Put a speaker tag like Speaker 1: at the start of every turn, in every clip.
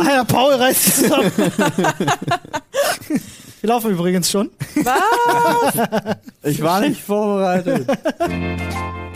Speaker 1: Alter, Paul reißt sich zusammen. Wir laufen übrigens schon.
Speaker 2: Was?
Speaker 3: Ich war nicht vorbereitet.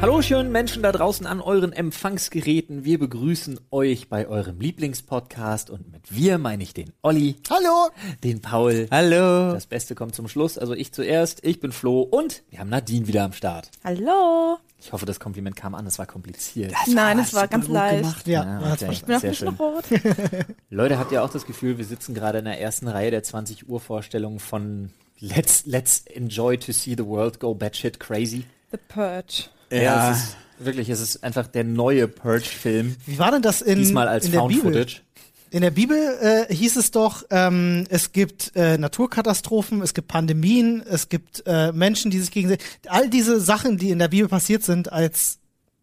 Speaker 4: Hallo schönen Menschen da draußen an euren Empfangsgeräten. Wir begrüßen euch bei eurem Lieblingspodcast und mit wir meine ich den Olli,
Speaker 1: Hallo.
Speaker 4: den Paul.
Speaker 3: Hallo.
Speaker 4: Das Beste kommt zum Schluss, also ich zuerst, ich bin Flo und wir haben Nadine wieder am Start.
Speaker 2: Hallo.
Speaker 4: Ich hoffe, das Kompliment kam an, es war kompliziert.
Speaker 2: Nein, es war ganz leicht.
Speaker 1: Ja,
Speaker 4: Ah,
Speaker 1: man hat's
Speaker 4: okay.
Speaker 1: verstanden.
Speaker 2: Bin bisschen
Speaker 4: schön.
Speaker 2: rot.
Speaker 4: Leute, habt ihr auch das Gefühl, wir sitzen gerade in der ersten Reihe der 20 Uhr Vorstellung von Let's, Let's enjoy to see the world go batshit crazy?
Speaker 2: The Purge.
Speaker 3: Ja,
Speaker 4: es ist wirklich, es ist einfach der neue Purge-Film.
Speaker 1: Wie war denn das in,
Speaker 4: Diesmal als
Speaker 1: in der
Speaker 4: Found
Speaker 1: Bibel?
Speaker 4: Footage.
Speaker 1: In der Bibel äh, hieß es doch, ähm, es gibt äh, Naturkatastrophen, es gibt Pandemien, es gibt äh, Menschen, die sich gegenseitig. All diese Sachen, die in der Bibel passiert sind, als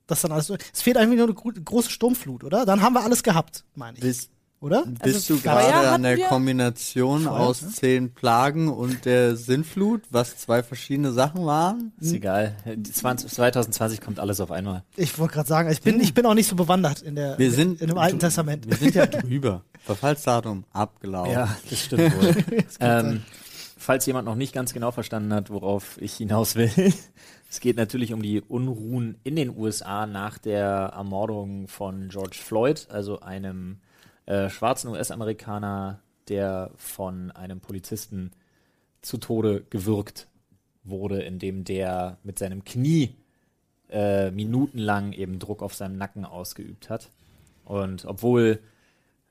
Speaker 1: das dann alles. Es fehlt einfach nur eine gro große Sturmflut, oder? Dann haben wir alles gehabt, meine ich.
Speaker 3: bist,
Speaker 1: Oder?
Speaker 3: bist
Speaker 2: Also
Speaker 3: du gerade an der? Kombination
Speaker 1: Feuer,
Speaker 3: aus
Speaker 1: ne?
Speaker 3: zehn Plagen und der Sintflut, was zwei verschiedene Sachen waren?
Speaker 4: Ist egal. Die 20, 2020 kommt alles auf einmal.
Speaker 1: Ich wollte gerade sagen, ich bin, ich bin auch nicht so bewandert in der
Speaker 3: Wir sind
Speaker 1: in dem Alten Testament.
Speaker 3: Wir sind ja drüber. Verfallsdatum abgelaufen.
Speaker 4: Ja, das stimmt wohl. ähm, falls jemand noch nicht ganz genau verstanden hat, worauf ich hinaus will. Es geht natürlich um die Unruhen in den USA nach der Ermordung von George Floyd, also einem äh, schwarzen US-Amerikaner, der von einem Polizisten zu Tode gewürgt wurde, indem der mit seinem Knie äh, minutenlang eben Druck auf seinem Nacken ausgeübt hat. Und obwohl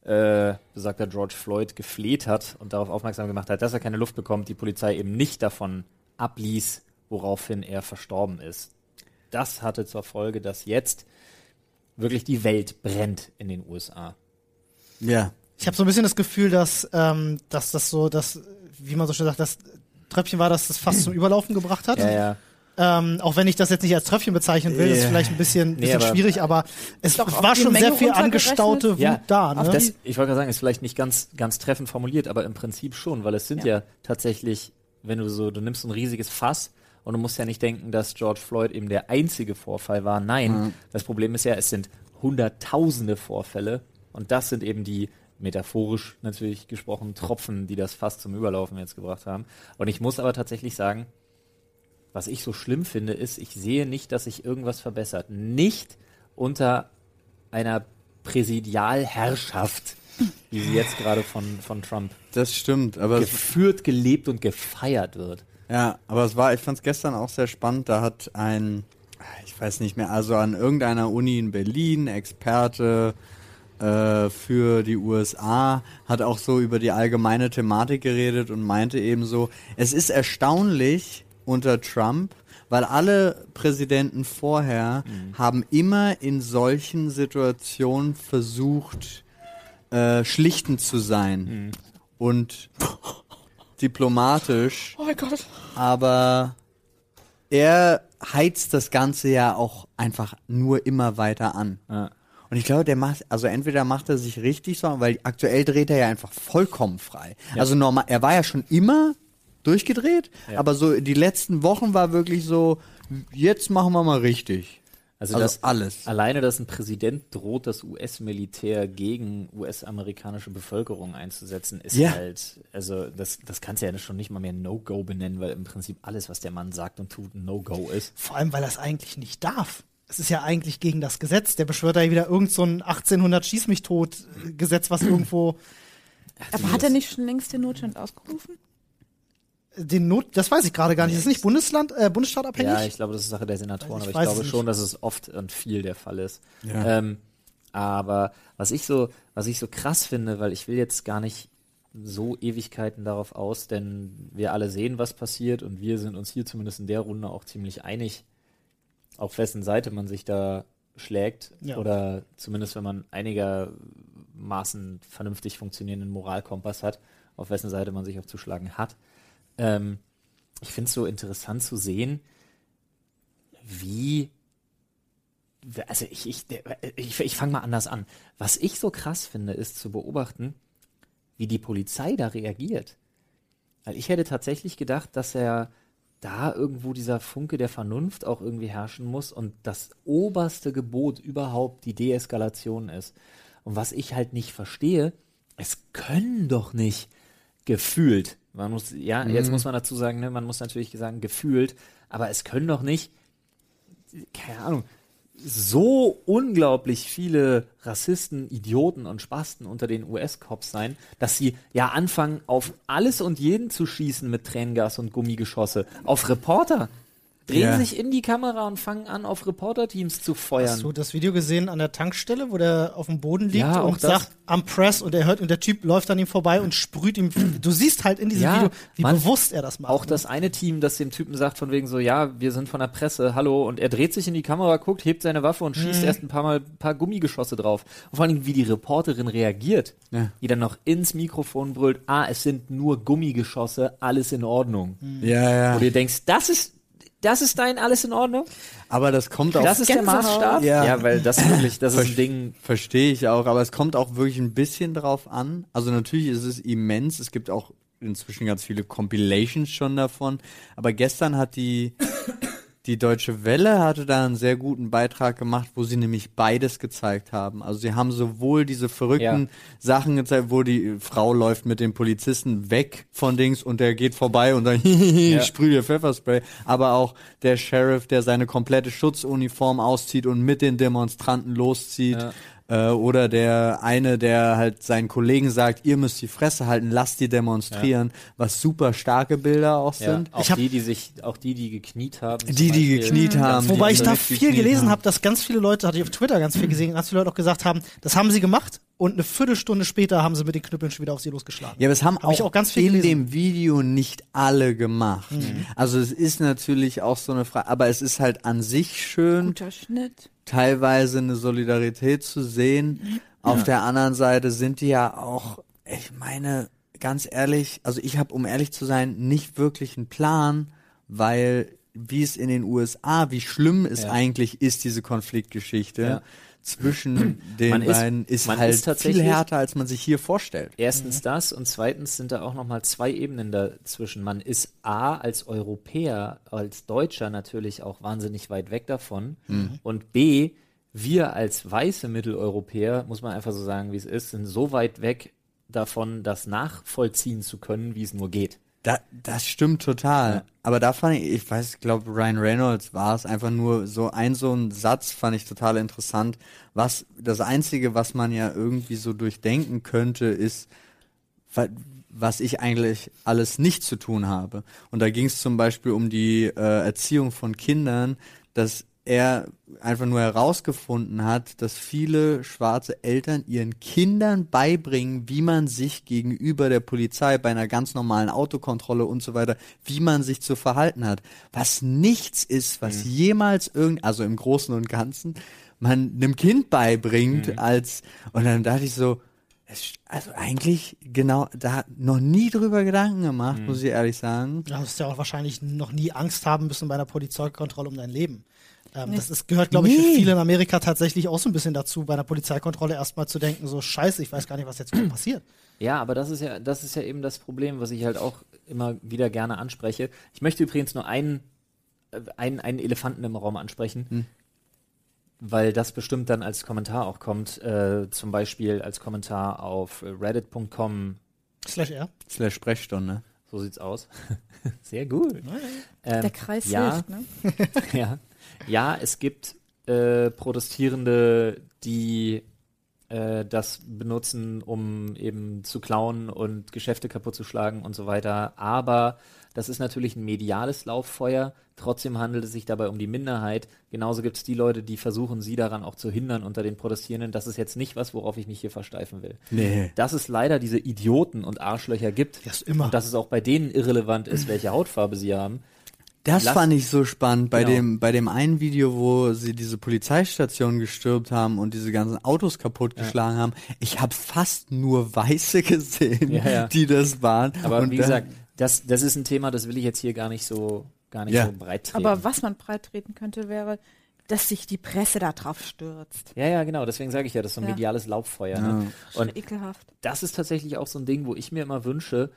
Speaker 4: äh, besagter George Floyd gefleht hat und darauf aufmerksam gemacht hat, dass er keine Luft bekommt, die Polizei eben nicht davon abließ, woraufhin er verstorben ist. Das hatte zur Folge, dass jetzt wirklich die Welt brennt in den USA.
Speaker 3: Ja.
Speaker 1: Ich habe so ein bisschen das Gefühl, dass, ähm, dass das so, dass, wie man so schön sagt, das Tröpfchen war, das das fast zum Überlaufen gebracht hat.
Speaker 4: Ja, ja.
Speaker 1: Ähm, auch wenn ich das jetzt nicht als Tröpfchen bezeichnen will, ist
Speaker 3: Ja.
Speaker 1: vielleicht ein bisschen,
Speaker 4: Nee,
Speaker 1: bisschen
Speaker 4: aber-
Speaker 1: schwierig, aber es
Speaker 2: Doch,
Speaker 1: war schon
Speaker 2: Menge
Speaker 1: sehr viel angestaute Wut
Speaker 4: Ja,
Speaker 1: da. Ne?
Speaker 4: das, ich wollte gerade sagen, ist vielleicht nicht ganz, ganz treffend formuliert, aber im Prinzip schon, weil es sind ja,
Speaker 2: Ja.
Speaker 4: tatsächlich, wenn du so, du nimmst so ein riesiges Fass und du musst ja nicht denken, dass George Floyd eben der einzige Vorfall war. Nein,
Speaker 3: Mhm.
Speaker 4: das Problem ist ja, es sind hunderttausende Vorfälle und das sind eben die metaphorisch natürlich gesprochen Tropfen, die das Fass zum Überlaufen jetzt gebracht haben. Und ich muss aber tatsächlich sagen, was ich so schlimm finde, ist, ich sehe nicht, dass sich irgendwas verbessert. Nicht unter einer Präsidialherrschaft, wie sie jetzt gerade von, von Trump
Speaker 3: Das stimmt, aber es,
Speaker 4: geführt, gelebt und gefeiert wird.
Speaker 3: ja, aber es war, ich fand es gestern auch sehr spannend, da hat ein, ich weiß nicht mehr, also an irgendeiner Uni in Berlin, Experte äh, für die USA, hat auch so über die allgemeine Thematik geredet und meinte eben so, es ist erstaunlich unter Trump, weil alle Präsidenten vorher haben immer in solchen Situationen versucht, äh, schlichtend zu sein und diplomatisch,
Speaker 2: Oh mein Gott.
Speaker 3: aber er heizt das Ganze ja auch einfach nur immer weiter an.
Speaker 4: Ja.
Speaker 3: Und ich glaube, der macht, also entweder macht er sich richtig so, weil aktuell dreht er ja einfach vollkommen frei. Also normal, er war ja schon immer durchgedreht,
Speaker 4: Ja.
Speaker 3: aber so die letzten Wochen war wirklich so, jetzt machen wir mal richtig.
Speaker 4: Also,
Speaker 3: Also
Speaker 4: das,
Speaker 3: alles.
Speaker 4: Alleine, dass ein Präsident droht, das US-Militär gegen US-amerikanische Bevölkerung einzusetzen, ist
Speaker 3: Ja.
Speaker 4: halt, also das, das kannst du ja schon nicht mal mehr No-Go benennen, weil im Prinzip alles, was der Mann sagt und tut, ein No-Go ist.
Speaker 1: Vor allem, weil er es eigentlich nicht darf. Es ist ja eigentlich gegen das Gesetz. Der beschwört da wieder irgend so ein 1800 Schieß mich tot Gesetz, was irgendwo
Speaker 2: Aber hat er nicht schon längst den Notstand ausgerufen?
Speaker 1: den Not, das weiß ich gerade gar nicht. Das ist nicht Bundesland, äh, Bundesstaatabhängig?
Speaker 4: Ja, ich glaube, das ist Sache der Senatoren,
Speaker 1: Ich
Speaker 4: aber ich glaube schon, dass es oft und viel der Fall ist.
Speaker 3: Ja.
Speaker 4: Ähm, aber was ich so, was ich so krass finde, weil ich will jetzt gar nicht so Ewigkeiten darauf aus, denn wir alle sehen, was passiert und wir sind uns hier zumindest in der Runde auch ziemlich einig, auf wessen Seite man sich da schlägt
Speaker 1: Ja.
Speaker 4: oder zumindest wenn man einigermaßen vernünftig funktionierenden Moralkompass hat, auf wessen Seite man sich auch zu schlagen hat. Ähm, ich finde es so interessant zu sehen, wie also ich, ich, ich, ich fange mal anders an. Was ich so krass finde, ist zu beobachten, wie die Polizei da reagiert. Weil ich hätte tatsächlich gedacht, dass er, da irgendwo dieser Funke der Vernunft auch irgendwie herrschen muss und das oberste Gebot überhaupt die Deeskalation ist. Und was ich halt nicht verstehe, es können doch nicht gefühlt, man muss, ja, jetzt muss man dazu sagen, ne, man muss natürlich sagen, gefühlt, aber es können doch nicht, keine Ahnung, so unglaublich viele Rassisten, Idioten und Spasten unter den US-Cops sein, dass sie ja anfangen, auf alles und jeden zu schießen mit Tränengas und Gummigeschosse. Auf Reporter. Drehen
Speaker 3: Ja.
Speaker 4: sich in die Kamera und fangen an, auf Reporterteams zu feuern.
Speaker 1: Hast du das Video gesehen an der Tankstelle, wo der auf dem Boden liegt
Speaker 4: Ja,
Speaker 1: und sagt am Press und er hört und der Typ läuft an ihm vorbei und sprüht ihm. Du siehst halt in diesem
Speaker 4: Ja,
Speaker 1: Video, wie
Speaker 4: Mann.
Speaker 1: bewusst er das macht.
Speaker 4: Auch das eine Team, das dem Typen sagt von wegen so, ja, wir sind von der Presse, hallo, und er dreht sich in die Kamera, guckt, hebt seine Waffe und schießt erst ein paar Mal ein paar Gummigeschosse drauf. Und vor allen Dingen, wie die Reporterin reagiert,
Speaker 3: Ja.
Speaker 4: die dann noch ins Mikrofon brüllt, ah, es sind nur Gummigeschosse, alles in Ordnung.
Speaker 3: Ja, ja.
Speaker 4: Wo du denkst, das ist, das ist dein alles in Ordnung?
Speaker 3: Aber das kommt auch.
Speaker 4: Das ist der. Maßstab?
Speaker 3: Ja.
Speaker 4: weil das wirklich, das ist ein Ding.
Speaker 3: Verstehe ich auch, aber es kommt auch wirklich ein bisschen drauf an. Also natürlich ist es immens. Es gibt auch inzwischen ganz viele Compilations schon davon. Aber gestern hat die, die Deutsche Welle hatte da einen sehr guten Beitrag gemacht, wo sie nämlich beides gezeigt haben. Also sie haben sowohl diese verrückten Sachen gezeigt, wo die Frau läuft mit dem Polizisten weg von Dings und der geht vorbei und dann sprüht ihr Pfefferspray, aber auch der Sheriff, der seine komplette Schutzuniform auszieht und mit den Demonstranten loszieht.
Speaker 4: Ja.
Speaker 3: Äh, oder der eine, der halt seinen Kollegen sagt, ihr müsst die Fresse halten, lasst die demonstrieren, was super starke Bilder auch
Speaker 4: Ja,
Speaker 3: sind.
Speaker 4: auch die, die sich, auch die, die gekniet haben.
Speaker 3: Die, die gekniet haben.
Speaker 1: Wobei ich da viel gelesen habe, dass ganz viele Leute, hatte ich auf Twitter ganz viel gesehen, ganz viele Leute auch gesagt haben, das haben sie gemacht und eine Viertelstunde später haben sie mit den Knüppeln schon wieder auf sie losgeschlagen.
Speaker 3: Ja, aber es haben
Speaker 1: Hab
Speaker 3: auch,
Speaker 1: auch ganz viel
Speaker 3: in
Speaker 1: gelesen.
Speaker 3: dem Video nicht alle gemacht. Also es ist natürlich auch so eine Frage, aber es ist halt an sich schön,
Speaker 2: Guter Schnitt.
Speaker 3: Teilweise eine Solidarität zu sehen. Auf der anderen Seite sind die ja auch, ich meine, ganz ehrlich, also ich habe, um ehrlich zu sein, nicht wirklich einen Plan, weil wie es in den USA, wie schlimm es
Speaker 4: Ja.
Speaker 3: eigentlich ist, diese Konfliktgeschichte
Speaker 4: Ja.
Speaker 3: Zwischen den
Speaker 4: ist-
Speaker 3: beiden, ist,
Speaker 4: man
Speaker 3: halt
Speaker 4: ist tatsächlich-
Speaker 3: viel härter, als man sich hier vorstellt.
Speaker 4: Erstens das und zweitens sind da auch nochmal zwei Ebenen dazwischen. Man ist A als Europäer, als Deutscher natürlich auch wahnsinnig weit weg davon und B, wir als weiße Mitteleuropäer, muss man einfach so sagen, wie es ist, sind so weit weg davon, das nachvollziehen zu können, wie es nur geht.
Speaker 3: Da, das stimmt total.
Speaker 4: Ja.
Speaker 3: Aber da fand ich, ich weiß, ich glaube, Ryan Reynolds war es einfach nur so ein, so ein Satz fand ich total interessant. Was, das einzige, was man ja irgendwie so durchdenken könnte, ist, wa- was ich eigentlich alles nicht zu tun habe. Und da ging es zum Beispiel um die äh, Erziehung von Kindern, dass er einfach nur herausgefunden hat, dass viele schwarze Eltern ihren Kindern beibringen, wie man sich gegenüber der Polizei bei einer ganz normalen Autokontrolle und so weiter, wie man sich zu verhalten hat. Was nichts ist, was jemals irgend, also im Großen und Ganzen, man einem Kind beibringt als, und dann dachte ich so, es, also eigentlich genau, da hat noch nie drüber Gedanken gemacht, muss ich ehrlich sagen.
Speaker 1: Du hast ja auch wahrscheinlich noch nie Angst haben müssen bei einer Polizeikontrolle um dein Leben. Ähm, Das ist, gehört, glaube ich, für
Speaker 3: Nee.
Speaker 1: viele in Amerika tatsächlich auch so ein bisschen dazu, bei einer Polizeikontrolle erstmal zu denken, so scheiße, ich weiß gar nicht, was jetzt passiert.
Speaker 4: Ja, aber das ist ja, das ist ja eben das Problem, was ich halt auch immer wieder gerne anspreche. Ich möchte übrigens nur einen, äh, einen, einen Elefanten im Raum ansprechen, weil das bestimmt dann als Kommentar auch kommt, äh, zum Beispiel als Kommentar auf reddit.com,
Speaker 1: Slash R.
Speaker 3: Slash Sprechstunde.
Speaker 4: so sieht's aus. Sehr gut. Ähm,
Speaker 2: Der Kreis
Speaker 4: ja,
Speaker 2: hilft, ne?
Speaker 4: ja. Ja, es gibt äh, Protestierende, die äh, das benutzen, um eben zu klauen und Geschäfte kaputt zu schlagen und so weiter. Aber das ist natürlich ein mediales Lauffeuer. Trotzdem handelt es sich dabei um die Minderheit. Genauso gibt es die Leute, die versuchen, sie daran auch zu hindern unter den Protestierenden. Das ist jetzt nicht was, worauf ich mich hier versteifen will.
Speaker 3: Nee.
Speaker 4: Dass es leider diese Idioten und Arschlöcher gibt
Speaker 1: Ja, ist immer.
Speaker 4: und dass es auch bei denen irrelevant ist, welche Hautfarbe sie haben.
Speaker 3: Das
Speaker 4: Lass-
Speaker 3: fand ich so spannend bei
Speaker 4: Genau.
Speaker 3: dem bei dem einen Video, wo sie diese Polizeistation gestürmt haben und diese ganzen Autos kaputtgeschlagen haben. Ich habe fast nur Weiße gesehen,
Speaker 4: Ja, ja.
Speaker 3: die das waren.
Speaker 4: Aber
Speaker 3: und
Speaker 4: wie
Speaker 3: dann-
Speaker 4: gesagt, das, das ist ein Thema, das will ich jetzt hier gar nicht so, gar nicht
Speaker 3: Ja.
Speaker 4: so breit treten.
Speaker 2: Aber was man breit treten könnte, wäre, dass sich die Presse da drauf stürzt.
Speaker 4: ja, ja, genau. Deswegen sage ich ja, das ist so ein
Speaker 2: Ja.
Speaker 4: mediales Lauffeuer. Ne?
Speaker 2: Schon
Speaker 4: Und
Speaker 2: ekelhaft.
Speaker 4: das ist tatsächlich auch so ein Ding, wo ich mir immer wünsche,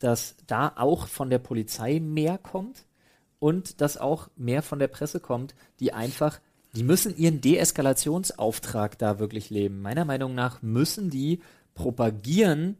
Speaker 4: dass da auch von der Polizei mehr kommt und dass auch mehr von der Presse kommt, die einfach, die müssen ihren Deeskalationsauftrag da wirklich leben. Meiner Meinung nach müssen die propagieren,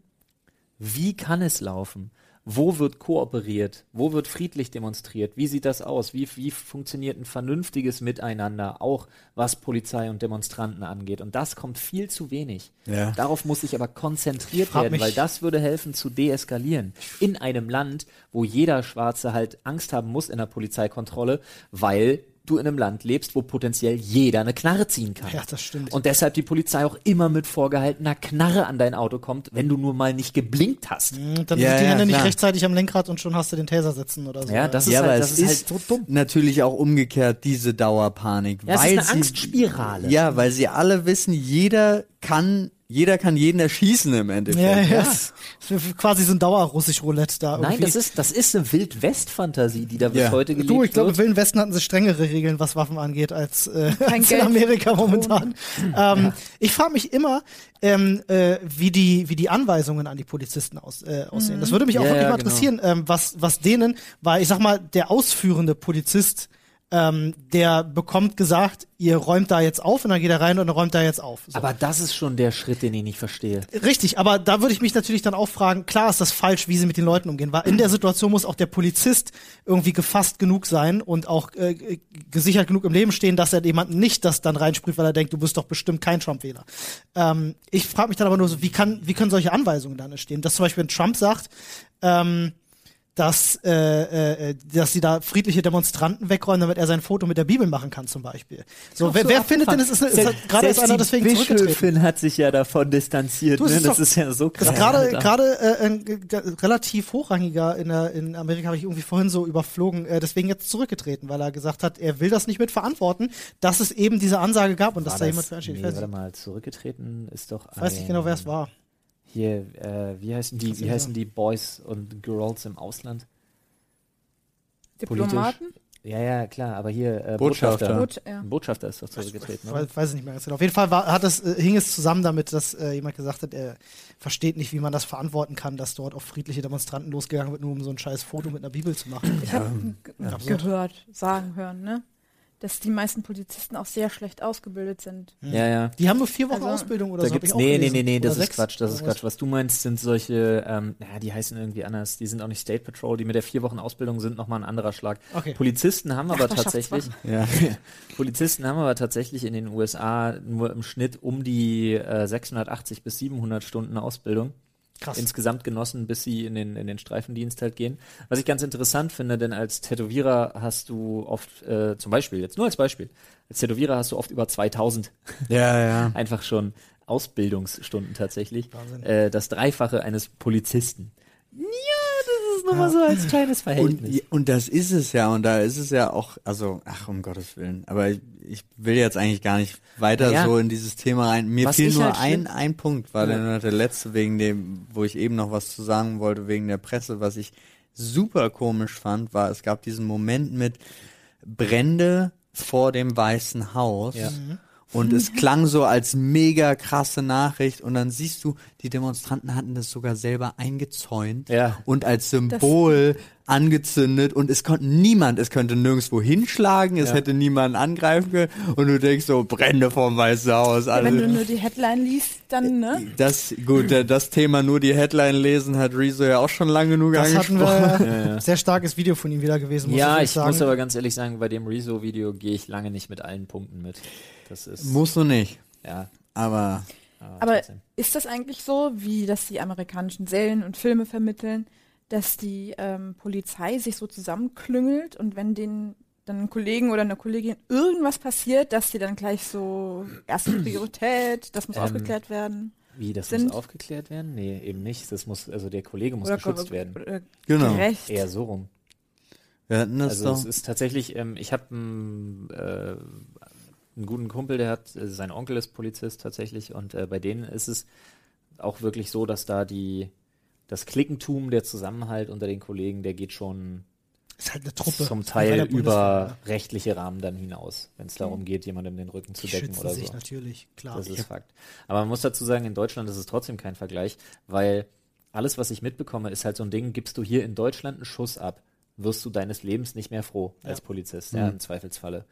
Speaker 4: wie kann es laufen? Wo wird kooperiert? Wo wird friedlich demonstriert? Wie sieht das aus? Wie, wie funktioniert ein vernünftiges Miteinander, auch was Polizei und Demonstranten angeht? Und das kommt viel zu wenig.
Speaker 3: Ja.
Speaker 4: Darauf muss sich aber konzentriert werden, weil das würde helfen zu deeskalieren. In einem Land, wo jeder Schwarze halt Angst haben muss in der Polizeikontrolle, weil du in einem Land lebst, wo potenziell jeder eine Knarre ziehen kann.
Speaker 1: Ja, das stimmt.
Speaker 4: Und deshalb die Polizei auch immer mit vorgehaltener Knarre an dein Auto kommt, wenn du nur mal nicht geblinkt hast.
Speaker 1: Und dann
Speaker 3: Ja,
Speaker 1: sind die
Speaker 3: ja,
Speaker 1: Hände nicht
Speaker 3: klar.
Speaker 1: rechtzeitig am Lenkrad und schon hast du den Taser sitzen oder so.
Speaker 4: Ja, das ist
Speaker 3: ja,
Speaker 4: halt, das
Speaker 3: es
Speaker 4: ist halt
Speaker 3: ist
Speaker 4: so dumm.
Speaker 3: natürlich auch umgekehrt, diese Dauerpanik.
Speaker 4: Ja, es
Speaker 3: weil
Speaker 4: ist eine
Speaker 3: sie,
Speaker 4: Angstspirale.
Speaker 3: Ja, weil sie alle wissen, jeder kann, jeder kann jeden erschießen im Endeffekt.
Speaker 1: Ja, ja. Ist quasi so ein Dauerrussisch-Roulette da
Speaker 4: Nein,
Speaker 1: irgendwie.
Speaker 4: das ist, das ist eine Wildwest-Fantasie, die da bis
Speaker 3: Ja.
Speaker 4: heute gelebt
Speaker 1: Du, ich glaube, im Wilden Westen hatten sie strengere Regeln, was Waffen angeht, als, äh, als in. Amerika momentan. Ähm, Ich frage mich immer, ähm, äh, wie, die, wie die Anweisungen an die Polizisten aus, äh, aussehen. Das würde mich auch
Speaker 4: Ja,
Speaker 1: wirklich
Speaker 4: ja,
Speaker 1: mal
Speaker 4: genau.
Speaker 1: interessieren, ähm, was, was denen, weil ich sag mal, der ausführende Polizist, ähm, der bekommt gesagt, ihr räumt da jetzt auf und dann geht er rein und dann räumt er jetzt auf. So.
Speaker 4: Aber das ist schon der Schritt, den ich nicht verstehe.
Speaker 1: Richtig, aber da würde ich mich natürlich dann auch fragen, klar ist das falsch, wie sie mit den Leuten umgehen, weil in der Situation muss auch der Polizist irgendwie gefasst genug sein und auch äh, gesichert genug im Leben stehen, dass er jemanden nicht das dann reinspricht, weil er denkt, du bist doch bestimmt kein Trump-Wähler. Ähm, ich frage mich dann aber nur so, wie kann, wie können solche Anweisungen dann entstehen? Dass zum Beispiel wenn Trump sagt, ähm, dass, äh, äh, äh, dass sie da friedliche Demonstranten wegräumen, damit er sein Foto mit der Bibel machen kann, zum Beispiel. So, wer, wer findet denn, es ist, hat gerade ist einer deswegen zurückgetreten.
Speaker 4: hat sich ja davon distanziert.
Speaker 1: Du,
Speaker 4: ne?
Speaker 1: ist
Speaker 4: Das
Speaker 1: doch-
Speaker 4: ist ja so krass.
Speaker 1: Das ist gerade gerade äh, ein relativ hochrangiger in, der, in Amerika habe ich irgendwie vorhin so überflogen, äh, deswegen jetzt zurückgetreten, weil er gesagt hat, er will das nicht mit verantworten, dass es eben diese Ansage gab und dass
Speaker 4: War
Speaker 1: da
Speaker 4: das-
Speaker 1: jemand für einsteht. Ich
Speaker 4: nee, warte mal, zurückgetreten ist doch
Speaker 1: ich weiß nicht genau, wer es war.
Speaker 4: Hier, äh, wie heißen die, wie heißen die Boys und Girls im Ausland?
Speaker 2: Diplomaten?
Speaker 4: Ja, ja, klar, aber hier äh,
Speaker 3: Botschafter.
Speaker 4: Botschafter.
Speaker 2: Ja.
Speaker 4: Botschafter ist doch zurückgetreten,
Speaker 1: Ich
Speaker 4: oder?
Speaker 1: weiß, weiß ich nicht mehr ganz genau. Auf jeden Fall war, hat es, äh, hing es zusammen damit, dass äh, jemand gesagt hat, er versteht nicht, wie man das verantworten kann, dass dort auf friedliche Demonstranten losgegangen wird, nur um so ein scheiß Foto mit einer Bibel zu machen.
Speaker 2: Ich habe
Speaker 1: absurd.
Speaker 2: gehört, sagen hören, ne? Dass die meisten Polizisten auch sehr schlecht ausgebildet sind.
Speaker 4: Ja, ja.
Speaker 1: Die haben nur vier Wochen
Speaker 2: Also,
Speaker 1: Ausbildung oder
Speaker 4: Da
Speaker 1: so.
Speaker 4: gibt's,
Speaker 1: ich auch
Speaker 4: nee, nee, nee, nee, das ist Quatsch, das ist. Quatsch. Was du meinst, sind solche, ähm, naja, die heißen irgendwie anders, die sind auch nicht State Patrol, die mit der vier Wochen Ausbildung sind nochmal ein anderer Schlag.
Speaker 1: Okay.
Speaker 4: Polizisten haben aber tatsächlich,
Speaker 3: Ja.
Speaker 4: Polizisten haben aber tatsächlich in den USA nur im Schnitt um die äh, 680 bis 700 Stunden Ausbildung
Speaker 1: Krass.
Speaker 4: insgesamt genossen, bis sie in den, in den Streifendienst halt gehen. Was ich ganz interessant finde, denn als Tätowierer hast du oft, äh, zum Beispiel, jetzt nur als Beispiel, als Tätowierer hast du oft über 2000
Speaker 3: Ja, ja.
Speaker 4: einfach schon Ausbildungsstunden tatsächlich.
Speaker 1: Wahnsinn.
Speaker 4: Äh, das Dreifache eines Polizisten. Ja, das ist nochmal so als kleines Verhältnis.
Speaker 3: Und, und das ist es ja, und da ist es ja auch, also, ach, um Gottes Willen. Aber ich, ich will jetzt eigentlich gar nicht weiter
Speaker 4: Ja.
Speaker 3: so in dieses Thema rein. Mir
Speaker 4: Was
Speaker 3: fiel nur
Speaker 4: halt
Speaker 3: ein, ein Punkt, war
Speaker 4: Ja.
Speaker 3: der letzte wegen dem, wo ich eben noch was zu sagen wollte, wegen der Presse, was ich super komisch fand, war, es gab diesen Moment mit Brände vor dem Weißen Haus.
Speaker 4: Ja.
Speaker 3: Und es klang so als mega krasse Nachricht und dann siehst du, die Demonstranten hatten das sogar selber eingezäunt
Speaker 4: Ja.
Speaker 3: und als Symbol angezündet und es konnte niemand, es könnte nirgendwo hinschlagen, es
Speaker 4: Ja.
Speaker 3: hätte niemanden angreifen können und du denkst so, Brände vom Weißen Haus,
Speaker 2: Ja, wenn du
Speaker 3: alle.
Speaker 2: nur die Headline liest, dann, ne?
Speaker 3: Das, gut, äh, das Thema nur die Headline lesen hat Rezo ja auch schon lange genug
Speaker 1: Das hatten
Speaker 3: angesprochen.
Speaker 1: wir, sehr starkes Video von ihm wieder gewesen, muss
Speaker 4: ja,
Speaker 1: ich
Speaker 4: ich
Speaker 1: sagen.
Speaker 4: muss aber ganz ehrlich sagen, bei dem Rezo-Video gehe ich lange nicht mit allen Punkten mit. Das ist,
Speaker 3: Musst du nicht,
Speaker 4: ja.
Speaker 3: aber
Speaker 2: Aber
Speaker 4: trotzdem.
Speaker 2: ist das eigentlich so, wie das die amerikanischen Serien und Filme vermitteln, dass die ähm, Polizei sich so zusammenklüngelt und wenn den dann einem Kollegen oder einer Kollegin irgendwas passiert, dass die dann gleich so erste Priorität, das muss
Speaker 4: Ähm,
Speaker 2: aufgeklärt werden.
Speaker 4: Wie, das
Speaker 2: sind-
Speaker 4: muss aufgeklärt werden? Nee, eben nicht. Das muss, also der Kollege muss
Speaker 2: Oder
Speaker 4: geschützt
Speaker 2: ge-
Speaker 4: werden.
Speaker 3: Genau.
Speaker 2: gerecht.
Speaker 4: Eher so rum.
Speaker 3: wir hatten das
Speaker 4: Also es
Speaker 3: doch.
Speaker 4: ist tatsächlich, ähm, ich habe einen, äh, einen guten Kumpel, der hat, äh, sein Onkel ist Polizist tatsächlich und äh, bei denen ist es auch wirklich so, dass da die, das Klickentum, der Zusammenhalt unter den Kollegen, der geht schon
Speaker 1: ist halt eine Truppe.
Speaker 4: zum Teil über
Speaker 1: ja.
Speaker 4: rechtliche Rahmen dann hinaus, wenn es darum geht, jemandem den Rücken zu
Speaker 1: Die
Speaker 4: decken oder
Speaker 1: sich
Speaker 4: so.
Speaker 1: natürlich, klar.
Speaker 4: Das ist Fakt. Aber man muss dazu sagen, in Deutschland ist es trotzdem kein Vergleich, weil alles, was ich mitbekomme, ist halt so ein Ding, gibst du hier in Deutschland einen Schuss ab, wirst du deines Lebens nicht mehr froh als Polizist, ja, im Zweifelsfalle.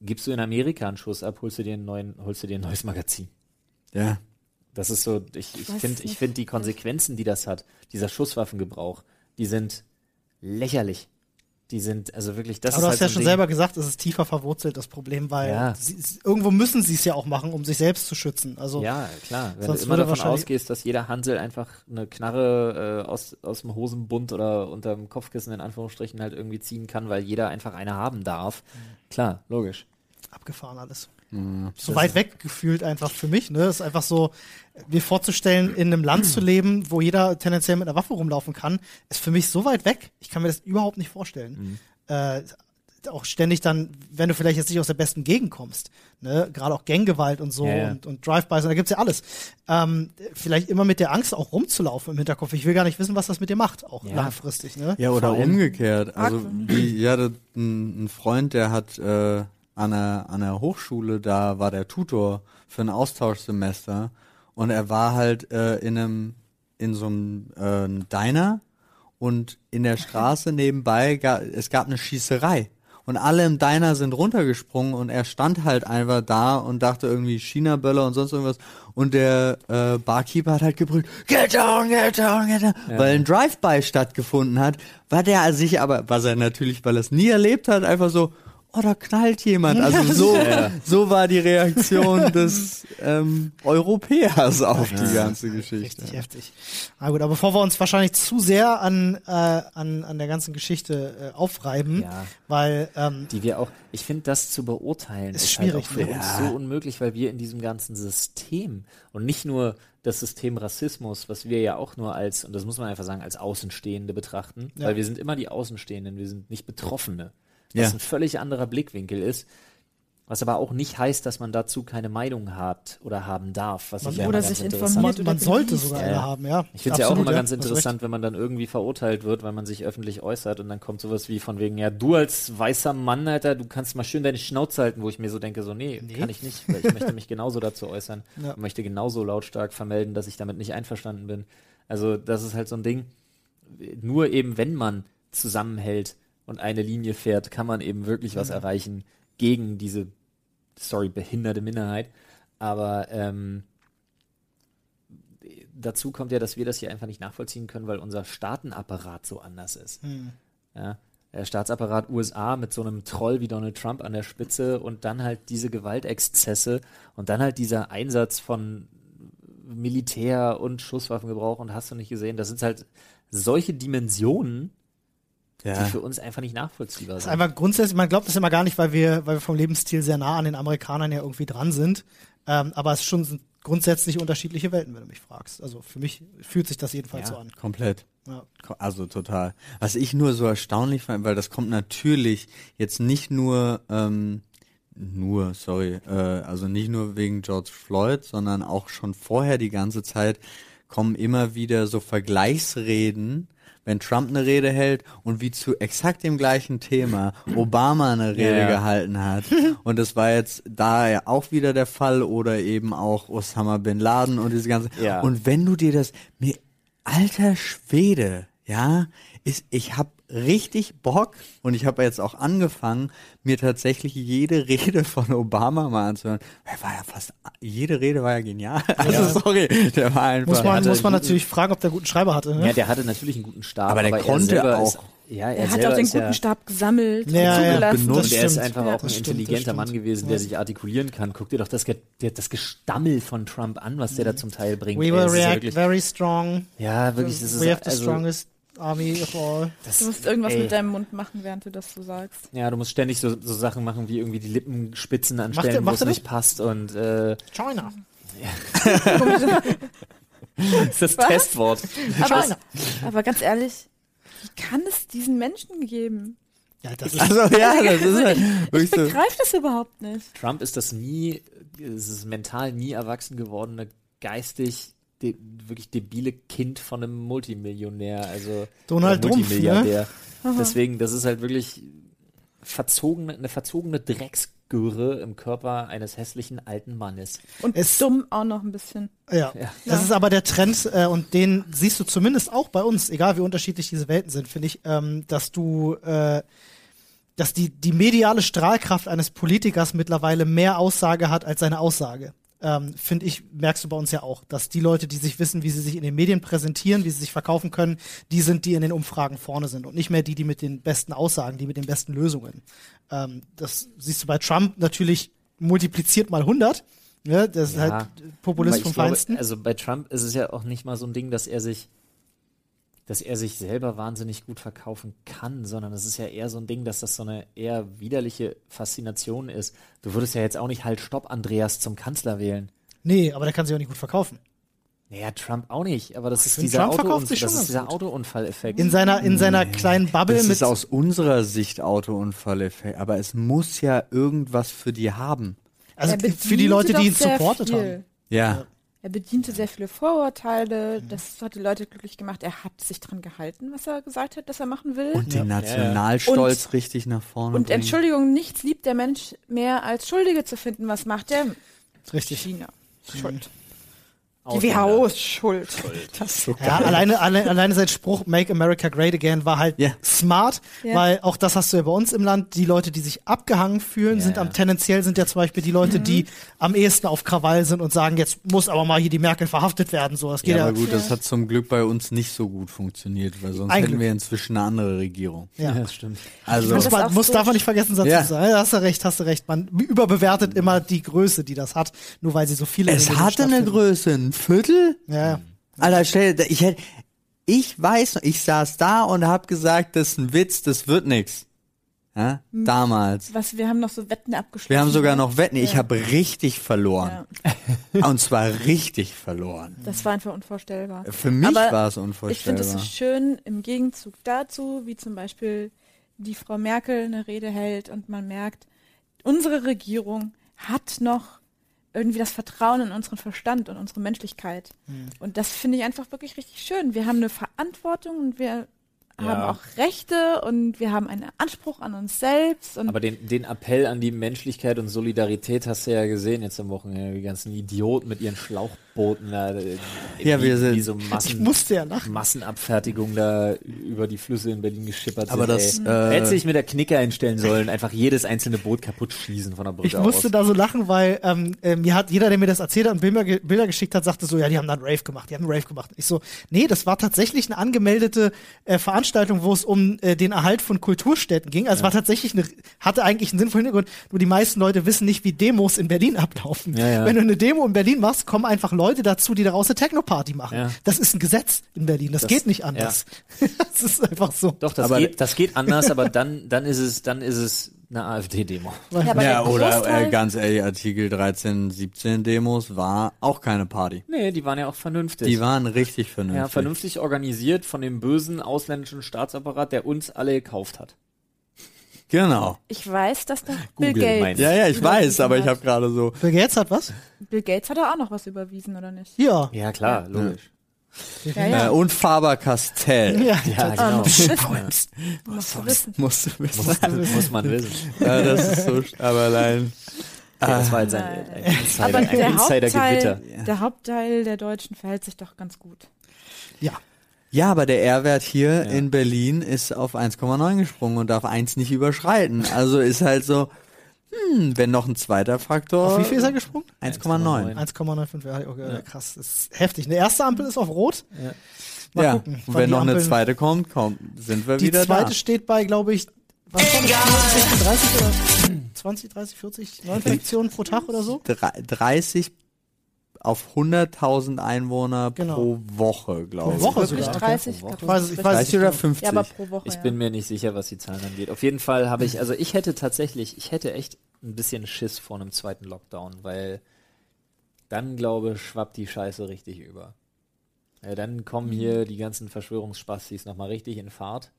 Speaker 4: Gibst du in Amerika einen Schuss ab, holst du dir, einen neuen, holst du dir ein neues Magazin.
Speaker 3: Ja.
Speaker 4: Das ist so, ich, ich finde ich find die Konsequenzen, die das hat, dieser Schusswaffengebrauch, die sind lächerlich. Die sind, also wirklich, das
Speaker 1: Aber du
Speaker 4: ist
Speaker 1: hast
Speaker 4: halt
Speaker 1: ja schon
Speaker 4: Ding.
Speaker 1: selber gesagt, es ist tiefer verwurzelt, das Problem, weil
Speaker 4: Ja.
Speaker 1: sie, irgendwo müssen sie es ja auch machen, um sich selbst zu schützen. Also
Speaker 4: Ja, klar. Wenn du immer davon ausgehst, dass jeder Hansel einfach eine Knarre äh, aus, aus dem Hosenbund oder unterm Kopfkissen in Anführungsstrichen halt irgendwie ziehen kann, weil jeder einfach eine haben darf. Klar, logisch.
Speaker 1: abgefahren alles.
Speaker 3: Mhm.
Speaker 1: So weit weg gefühlt einfach für mich, ne? Ist einfach so, mir vorzustellen, in einem Land zu leben, wo jeder tendenziell mit einer Waffe rumlaufen kann, ist für mich so weit weg. Ich kann mir das überhaupt nicht vorstellen. Äh, auch ständig dann, wenn du vielleicht jetzt nicht aus der besten Gegend kommst, ne, gerade auch Ganggewalt und so
Speaker 4: ja.
Speaker 1: und, und Drive-Bys, und da gibt's ja alles. Ähm, vielleicht immer mit der Angst auch rumzulaufen im Hinterkopf. Ich will gar nicht wissen, was das mit dir macht, auch
Speaker 4: Ja.
Speaker 1: langfristig, ne?
Speaker 3: Ja, oder umgekehrt. Also, wie, ja, das- ein, ein Freund, der hat äh, an, der, an der Hochschule, da war der Tutor für ein Austauschsemester und er war halt äh, in einem, in so einem äh, Diner und in der Straße nebenbei, ga, es gab eine Schießerei. Und alle im Diner sind runtergesprungen und er stand halt einfach da und dachte irgendwie China-Böller und sonst irgendwas. Und der äh, Barkeeper hat halt gebrüllt, get down, get down, get down. Weil ein Drive-By stattgefunden hat, war der sich aber, was er natürlich, weil er es nie erlebt hat, einfach so, oh, da knallt jemand. Also so, so war die Reaktion des ähm, Europäers auf die ganze Geschichte.
Speaker 1: Richtig heftig. Na gut, aber bevor wir uns wahrscheinlich zu sehr an, äh, an, an der ganzen Geschichte äh, aufreiben,
Speaker 4: Ja.
Speaker 1: weil ähm,
Speaker 4: Die wir auch, ich finde, das zu beurteilen
Speaker 1: Ist
Speaker 4: ist,
Speaker 1: schwierig,
Speaker 4: halt auch für
Speaker 1: ne?
Speaker 4: uns so unmöglich, weil wir in diesem ganzen System und nicht nur das System Rassismus, was wir ja auch nur als, und das muss man einfach sagen, als Außenstehende betrachten,
Speaker 1: Ja.
Speaker 4: weil wir sind immer die Außenstehenden, wir sind nicht Betroffene. Was
Speaker 3: Ja.
Speaker 4: ein völlig anderer Blickwinkel ist. Was aber auch nicht heißt, dass man dazu keine Meinung hat oder haben darf. Was
Speaker 1: Man-
Speaker 4: ich ja
Speaker 2: oder
Speaker 4: ganz
Speaker 2: sich informiert oder
Speaker 1: man sollte sogar
Speaker 4: Ja,
Speaker 1: eine
Speaker 4: ja.
Speaker 1: haben, ja.
Speaker 4: ich finde es ja auch immer ganz
Speaker 1: hast recht.
Speaker 4: interessant, wenn man dann irgendwie verurteilt wird, weil man sich öffentlich äußert und dann kommt sowas wie von wegen, ja, du als weißer Mann, Alter, du kannst mal schön deine Schnauze halten, wo ich mir so denke, so, nee,
Speaker 1: Nee.
Speaker 4: kann ich nicht, weil ich möchte mich genauso dazu äußern
Speaker 1: Ja.
Speaker 4: und möchte genauso lautstark vermelden, dass ich damit nicht einverstanden bin. Also, das ist halt so ein Ding. Nur eben, wenn man zusammenhält und eine Linie fährt, kann man eben wirklich was erreichen gegen diese, sorry, behinderte Minderheit. Aber ähm, dazu kommt ja, dass wir das hier einfach nicht nachvollziehen können, weil unser Staatenapparat so anders ist.
Speaker 1: Hm.
Speaker 4: Ja, der Staatsapparat USA mit so einem Troll wie Donald Trump an der Spitze und dann halt diese Gewaltexzesse und dann halt dieser Einsatz von Militär und Schusswaffengebrauch und hast du nicht gesehen, das sind halt solche Dimensionen, die
Speaker 3: Ja.
Speaker 4: für uns einfach nicht nachvollziehbar
Speaker 1: Das ist
Speaker 4: sind.
Speaker 1: einfach grundsätzlich, man glaubt das immer gar nicht, weil wir, weil wir vom Lebensstil sehr nah an den Amerikanern ja irgendwie dran sind. Ähm, aber es ist schon sind grundsätzlich unterschiedliche Welten, wenn du mich fragst. Also für mich fühlt sich das jedenfalls
Speaker 4: Ja.
Speaker 1: so an.
Speaker 3: Komplett.
Speaker 1: Ja.
Speaker 3: Also total. Was ich nur so erstaunlich fand, weil das kommt natürlich jetzt nicht nur, ähm, nur, sorry, äh, also nicht nur wegen George Floyd, sondern auch schon vorher die ganze Zeit kommen immer wieder so Vergleichsreden, wenn Trump eine Rede hält und wie zu exakt dem gleichen Thema Obama eine Rede
Speaker 4: ja.
Speaker 3: gehalten hat. Und das war jetzt da ja auch wieder der Fall oder eben auch Osama Bin Laden und diese ganze.
Speaker 4: Ja.
Speaker 3: Und wenn du dir das, mir, alter Schwede, ja, ist, ich hab richtig Bock und ich habe jetzt auch angefangen, mir tatsächlich jede Rede von Obama mal anzuhören. Er war ja fast, jede Rede war ja genial. Also sorry, der war einfach.
Speaker 1: Muss man,
Speaker 4: hatte
Speaker 1: muss man natürlich fragen, ob der guten Schreiber hatte. Ne?
Speaker 4: Ja, der hatte natürlich einen guten Stab,
Speaker 3: Aber der
Speaker 4: er
Speaker 3: konnte auch.
Speaker 4: Ist, ja, er,
Speaker 2: Er hat auch den
Speaker 4: ist
Speaker 2: guten
Speaker 4: ja,
Speaker 2: Stab gesammelt,
Speaker 1: Ja, ja,
Speaker 2: zugelassen.
Speaker 3: benutzt.
Speaker 4: Und er ist einfach
Speaker 1: Ja,
Speaker 4: auch ein
Speaker 1: stimmt,
Speaker 4: intelligenter Mann gewesen,
Speaker 1: Ja.
Speaker 4: der sich artikulieren kann. Guck dir doch das, das Gestammel von Trump an, was der da zum Teil bringt.
Speaker 1: We will
Speaker 4: ist ja
Speaker 1: react
Speaker 4: wirklich,
Speaker 1: very strong.
Speaker 4: ja, wirklich, das ist
Speaker 1: We have the
Speaker 4: also,
Speaker 1: strongest army of all.
Speaker 4: das,
Speaker 2: Du musst irgendwas
Speaker 4: ey.
Speaker 2: mit deinem Mund machen, während du das so sagst.
Speaker 4: Ja, du musst ständig so, so Sachen machen, wie irgendwie die Lippenspitzen an
Speaker 1: Macht er-
Speaker 4: Stellen, wo es
Speaker 1: das?
Speaker 4: nicht passt und äh,
Speaker 1: China.
Speaker 4: ist das
Speaker 2: Was?
Speaker 4: Testwort.
Speaker 2: Aber,
Speaker 1: China.
Speaker 2: aber ganz ehrlich, wie kann es diesen Menschen geben?
Speaker 1: Ja, das ist,
Speaker 3: Also ja, das ist halt
Speaker 2: Ich begreife das überhaupt nicht.
Speaker 4: Trump ist das nie, ist mental nie erwachsen gewordene, geistig de wirklich debile Kind von einem Multimillionär, also
Speaker 1: Donald
Speaker 4: oder
Speaker 1: Trumpf, ne?
Speaker 4: Multimilliardär. Deswegen, das ist halt wirklich verzogene, eine verzogene Drecks Göre im Körper eines hässlichen alten Mannes.
Speaker 2: Und
Speaker 1: Es-
Speaker 2: dumm auch noch ein bisschen.
Speaker 1: Ja.
Speaker 4: Ja.
Speaker 1: Das ist aber der Trend äh, und den siehst du zumindest auch bei uns, egal wie unterschiedlich diese Welten sind, finde ich, ähm, dass du, äh, dass die, die mediale Strahlkraft eines Politikers mittlerweile mehr Aussage hat als seine Aussage. Ähm, finde ich, merkst du bei uns ja auch, dass die Leute, die sich wissen, wie sie sich in den Medien präsentieren, wie sie sich verkaufen können, die sind, die in den Umfragen vorne sind und nicht mehr die, die mit den besten Aussagen, die mit den besten Lösungen. Ähm, das siehst du bei Trump natürlich multipliziert mal 100. Ne? Das ist
Speaker 4: Ja.
Speaker 1: halt Populist vom
Speaker 4: glaube,
Speaker 1: Feinsten.
Speaker 4: Also bei Trump ist es ja auch nicht mal so ein Ding, dass er sich, dass er sich selber wahnsinnig gut verkaufen kann, sondern es ist ja eher so ein Ding, dass das so eine eher widerliche Faszination ist. Du würdest ja jetzt auch nicht halt Stopp Andreas zum Kanzler wählen.
Speaker 1: Nee, aber der kann sich auch nicht gut verkaufen.
Speaker 4: Naja, Trump auch nicht, aber das ist dieser, Autounfall, das ist dieser. Autounfalleffekt.
Speaker 1: In seiner, in seiner kleinen Bubble
Speaker 3: Das
Speaker 1: mit.
Speaker 3: ist aus unserer Sicht Autounfalleffekt, aber es muss ja irgendwas für die haben.
Speaker 1: also für die Leute, die ihn supportet
Speaker 2: viel.
Speaker 1: haben.
Speaker 3: Ja.
Speaker 2: Er bediente sehr viele Vorurteile, das hat die Leute glücklich gemacht. Er hat sich dran gehalten, was er gesagt hat, dass er machen will.
Speaker 3: Und den
Speaker 1: Ja.
Speaker 3: Nationalstolz
Speaker 2: Und-
Speaker 3: richtig nach vorne
Speaker 2: Und
Speaker 3: bringen.
Speaker 2: Entschuldigung, nichts liebt der Mensch mehr als Schuldige zu finden. Was macht er?
Speaker 1: Richtig.
Speaker 2: China. Schuld. Die. WHO ist schuld. Das
Speaker 1: Ja, alleine, alle, alleine sein Spruch Make America Great Again war halt
Speaker 3: Ja.
Speaker 1: smart,
Speaker 2: Ja.
Speaker 1: weil auch das hast du ja bei uns im Land. Die Leute, die sich abgehangen fühlen,
Speaker 4: Ja,
Speaker 1: sind am tendenziell sind ja zum Beispiel die Leute, die am ehesten auf Krawall sind und sagen, jetzt muss aber mal hier die Merkel verhaftet werden. So, das geht
Speaker 3: Ja,
Speaker 1: ja.
Speaker 3: aber gut,
Speaker 2: Ja.
Speaker 3: das hat zum Glück bei uns nicht so gut funktioniert, weil sonst
Speaker 1: Ein
Speaker 3: hätten
Speaker 1: Glück.
Speaker 3: wir inzwischen eine andere Regierung.
Speaker 1: ja.
Speaker 4: Ja, das stimmt.
Speaker 3: Also,
Speaker 1: muss
Speaker 2: das
Speaker 1: man, muss,
Speaker 2: so
Speaker 1: darf man nicht vergessen, dazu
Speaker 3: Ja.
Speaker 1: zu sagen. Hast du recht, hast du recht. Man überbewertet immer die Größe, die das hat, nur weil sie so viele.
Speaker 3: es hatte eine. Größe, Viertel?
Speaker 1: Ja,
Speaker 3: Alter, stell dir, ich hätte, ich weiß noch, ich saß da und hab gesagt, das ist ein Witz, das wird nix. Ja? Damals.
Speaker 2: Was, wir haben noch so Wetten abgeschlossen.
Speaker 3: Wir haben sogar noch Wetten. Ich
Speaker 2: Ja.
Speaker 3: habe richtig verloren.
Speaker 2: Ja,
Speaker 3: Und zwar richtig verloren.
Speaker 2: das war einfach unvorstellbar.
Speaker 3: Für mich
Speaker 2: Aber
Speaker 3: war es
Speaker 2: Ich finde
Speaker 3: unvorstellbar.
Speaker 2: es so schön im Gegenzug dazu, wie zum Beispiel die Frau Merkel eine Rede hält und man merkt, unsere Regierung hat noch irgendwie das Vertrauen in unseren Verstand und unsere Menschlichkeit.
Speaker 3: Hm.
Speaker 2: Und das finde ich einfach wirklich richtig schön. Wir haben eine Verantwortung und wir
Speaker 4: Ja.
Speaker 2: haben auch Rechte und wir haben einen Anspruch an uns selbst.
Speaker 4: Aber den, den Appell an die Menschlichkeit und Solidarität hast du ja gesehen jetzt am Wochenende. Die ganzen Idioten mit ihren Schlauchbooten da. äh,
Speaker 3: Ja, wir sind-
Speaker 4: Wie so
Speaker 1: ich
Speaker 4: Massen,
Speaker 1: musste ja lachen.
Speaker 4: Massenabfertigung da über die Flüsse in Berlin geschippert
Speaker 3: Aber
Speaker 4: sind.
Speaker 3: das,
Speaker 4: ey.
Speaker 3: äh,
Speaker 4: Hätte sich mit der Knicke einstellen sollen, einfach jedes einzelne Boot kaputt schießen von der Brücke
Speaker 1: Ich musste
Speaker 4: aus.
Speaker 1: da so lachen, weil ähm, äh, mir hat jeder, der mir das erzählt hat und Bilder, Bilder geschickt hat, sagte so, ja, die haben da einen Rave gemacht, die haben einen Rave gemacht. Ich so, nee, das war tatsächlich eine angemeldete äh, Veranstaltung, wo es um äh, den Erhalt von Kulturstätten ging. Also es war tatsächlich eine, hatte eigentlich einen sinnvollen Hintergrund. Nur die meisten Leute wissen nicht, wie Demos in Berlin ablaufen.
Speaker 4: Ja, ja.
Speaker 1: Wenn du eine Demo in Berlin machst, kommen einfach Leute dazu, die daraus eine Techno-Party machen.
Speaker 4: Ja.
Speaker 1: Das ist ein Gesetz in Berlin. Das,
Speaker 4: Das-
Speaker 1: geht nicht anders. das ist einfach so.
Speaker 4: Doch, das
Speaker 3: Aber-
Speaker 4: geht, das geht anders, aber dann, dann ist es, dann ist es eine AfD-Demo.
Speaker 2: Ja,
Speaker 3: ja,
Speaker 2: der
Speaker 3: oder äh, ganz ehrlich, Artikel 13, 17 Demos war auch keine Party.
Speaker 4: Nee, die waren ja auch vernünftig.
Speaker 3: Die waren richtig vernünftig.
Speaker 4: ja, vernünftig organisiert von dem bösen ausländischen Staatsapparat, der uns alle gekauft hat.
Speaker 3: Genau.
Speaker 2: ich weiß, dass da Bill Gates.
Speaker 4: meint.
Speaker 3: Ja, ja, ich weiß, aber ich habe gerade so.
Speaker 1: Bill Gates hat was?
Speaker 2: Bill Gates hat da auch noch was überwiesen, oder nicht?
Speaker 1: Ja.
Speaker 4: Ja, klar, logisch.
Speaker 2: Ja, ja.
Speaker 3: Äh, und Faber-Castell.
Speaker 1: Ja,
Speaker 4: Ja, genau.
Speaker 2: musst du wissen. Musst du wissen.
Speaker 3: Musst du wissen.
Speaker 4: Muss, man wissen.
Speaker 3: ja, das ist so, aber allein.
Speaker 4: Okay, das war jetzt ein,
Speaker 2: Nein.
Speaker 4: ein Insider,
Speaker 2: Aber
Speaker 4: ein
Speaker 2: der
Speaker 4: Insider-Gewitter.
Speaker 2: Hauptteil, der Hauptteil der Deutschen verhält sich doch ganz gut.
Speaker 1: ja.
Speaker 3: Ja, aber der R-Wert hier in Berlin ist auf 1,9 gesprungen und darf 1 nicht überschreiten. Also ist halt so, hm, wenn noch ein zweiter Faktor.
Speaker 1: Auf wie viel ist er gesprungen?
Speaker 3: 1,9.
Speaker 1: 1,95, ja, okay, krass. Das ist heftig. Eine erste Ampel ist auf Rot.
Speaker 4: Ja.
Speaker 1: Mal
Speaker 3: ja,
Speaker 1: gucken.
Speaker 3: und wenn
Speaker 1: die
Speaker 3: noch eine
Speaker 1: Ampeln-
Speaker 3: zweite kommt, kommt, sind wir
Speaker 1: Die
Speaker 3: wieder
Speaker 1: zweite
Speaker 3: da.
Speaker 1: steht bei, glaube ich, was war das? 30 oder 20, 30, 40 Neuinfektionen pro Tag oder so?
Speaker 3: Drei- 30 auf 100.000 Einwohner
Speaker 1: Genau.
Speaker 3: pro Woche, glaube
Speaker 1: Pro
Speaker 3: ich.
Speaker 1: Woche
Speaker 2: Wirklich
Speaker 1: sogar, okay.
Speaker 2: 30?
Speaker 4: Pro Woche.
Speaker 1: Ich weiß- ich weiß
Speaker 2: richtig.
Speaker 3: 30 oder 50?
Speaker 2: Ja, aber pro Woche.
Speaker 4: Ich
Speaker 2: ja.
Speaker 4: bin mir nicht sicher, was die Zahlen angeht. Auf jeden Fall habe ich, also ich hätte tatsächlich, ich hätte echt ein bisschen Schiss vor einem zweiten Lockdown, weil dann, glaube ich, schwappt die Scheiße richtig über. Ja, dann kommen hier die ganzen Verschwörungsspastis nochmal richtig in Fahrt.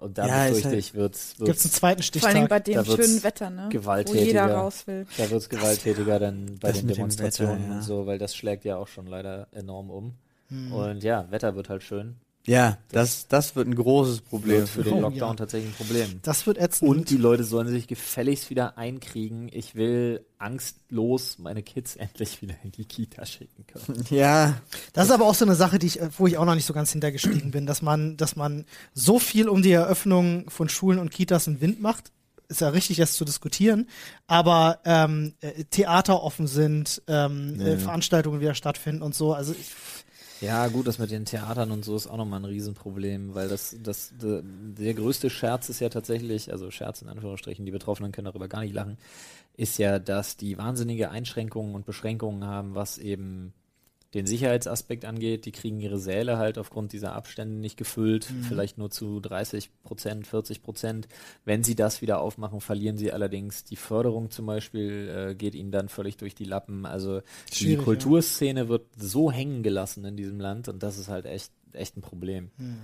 Speaker 4: Und da
Speaker 3: Ja,
Speaker 4: befürchte
Speaker 3: halt-
Speaker 4: ich,
Speaker 1: Gibt es einen zweiten
Speaker 2: Vor allem bei
Speaker 1: Stichtag?
Speaker 2: dem schönen Wetter, ne? Wo
Speaker 4: gewalttätiger.
Speaker 2: jeder raus will.
Speaker 4: da wird's gewalttätiger dann bei
Speaker 3: Das
Speaker 4: den Demonstrationen
Speaker 3: Wetter, ja.
Speaker 4: und so, weil das schlägt ja auch schon leider enorm um.
Speaker 1: Hm.
Speaker 4: Und ja, Wetter wird halt schön.
Speaker 3: Ja, das, das wird ein großes Problem.
Speaker 4: Für den Lockdown
Speaker 1: ja.
Speaker 4: tatsächlich ein Problem.
Speaker 1: Das wird ätzend.
Speaker 4: Und die Leute sollen sich gefälligst wieder einkriegen. Ich will angstlos meine Kids endlich wieder in die Kita schicken können.
Speaker 3: Ja,
Speaker 1: Das ist aber auch so eine Sache, die ich, wo ich auch noch nicht so ganz hintergestiegen bin, dass man, dass man so viel um die Eröffnung von Schulen und Kitas in Wind macht. Ist ja richtig, das zu diskutieren. Aber ähm, äh, Theater offen sind, ähm,
Speaker 4: Ja,
Speaker 1: äh,
Speaker 4: ja.
Speaker 1: Veranstaltungen wieder stattfinden und so. Also ich,
Speaker 4: Ja, gut, das mit den Theatern und so ist auch nochmal ein Riesenproblem, weil das, das, der, der größte Scherz ist ja tatsächlich, also Scherz in Anführungsstrichen, die Betroffenen können darüber gar nicht lachen, ist ja, dass die wahnsinnige Einschränkungen und Beschränkungen haben, was eben den Sicherheitsaspekt angeht. Die kriegen ihre Säle halt aufgrund dieser Abstände nicht gefüllt, vielleicht nur zu 30 Prozent, 40 Prozent. Wenn sie das wieder aufmachen, verlieren sie allerdings die Förderung zum Beispiel, äh, geht ihnen dann völlig durch die Lappen. Also die
Speaker 1: Schwierig, ja.
Speaker 4: Kulturszene wird so hängen gelassen in diesem Land und das ist halt echt, echt ein Problem.
Speaker 1: Mhm.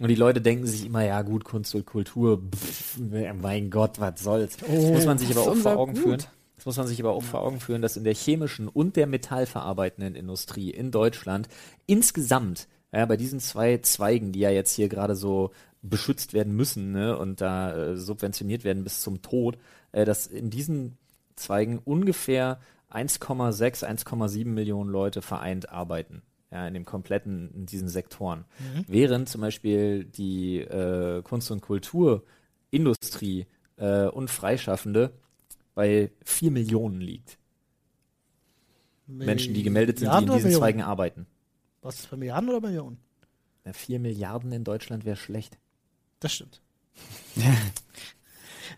Speaker 4: Und die Leute denken sich immer, ja gut, Kunst und Kultur, pff, mein Gott, was soll's. das muss man sich aber auch vor Augen
Speaker 2: Gut.
Speaker 4: führen. Das muss man sich aber auch vor Augen führen, dass in der chemischen und der metallverarbeitenden Industrie in Deutschland insgesamt, ja, bei diesen zwei Zweigen, die ja jetzt hier gerade so beschützt werden müssen ne, und da äh, subventioniert werden bis zum Tod, äh, dass in diesen Zweigen ungefähr 1,6, 1,7 Millionen Leute vereint arbeiten. Ja, in dem kompletten, in diesen Sektoren. Während zum Beispiel die äh, Kunst- und Kulturindustrie äh, und Freischaffende bei 4 Millionen liegt. Menschen, die gemeldet sind, die
Speaker 1: Milliarden
Speaker 4: in
Speaker 1: oder
Speaker 4: diesen
Speaker 1: Millionen?
Speaker 4: Zweigen arbeiten.
Speaker 1: Was ist bei Milliarden oder Millionen?
Speaker 4: Ja, 4 Milliarden in Deutschland wäre schlecht.
Speaker 1: Das stimmt.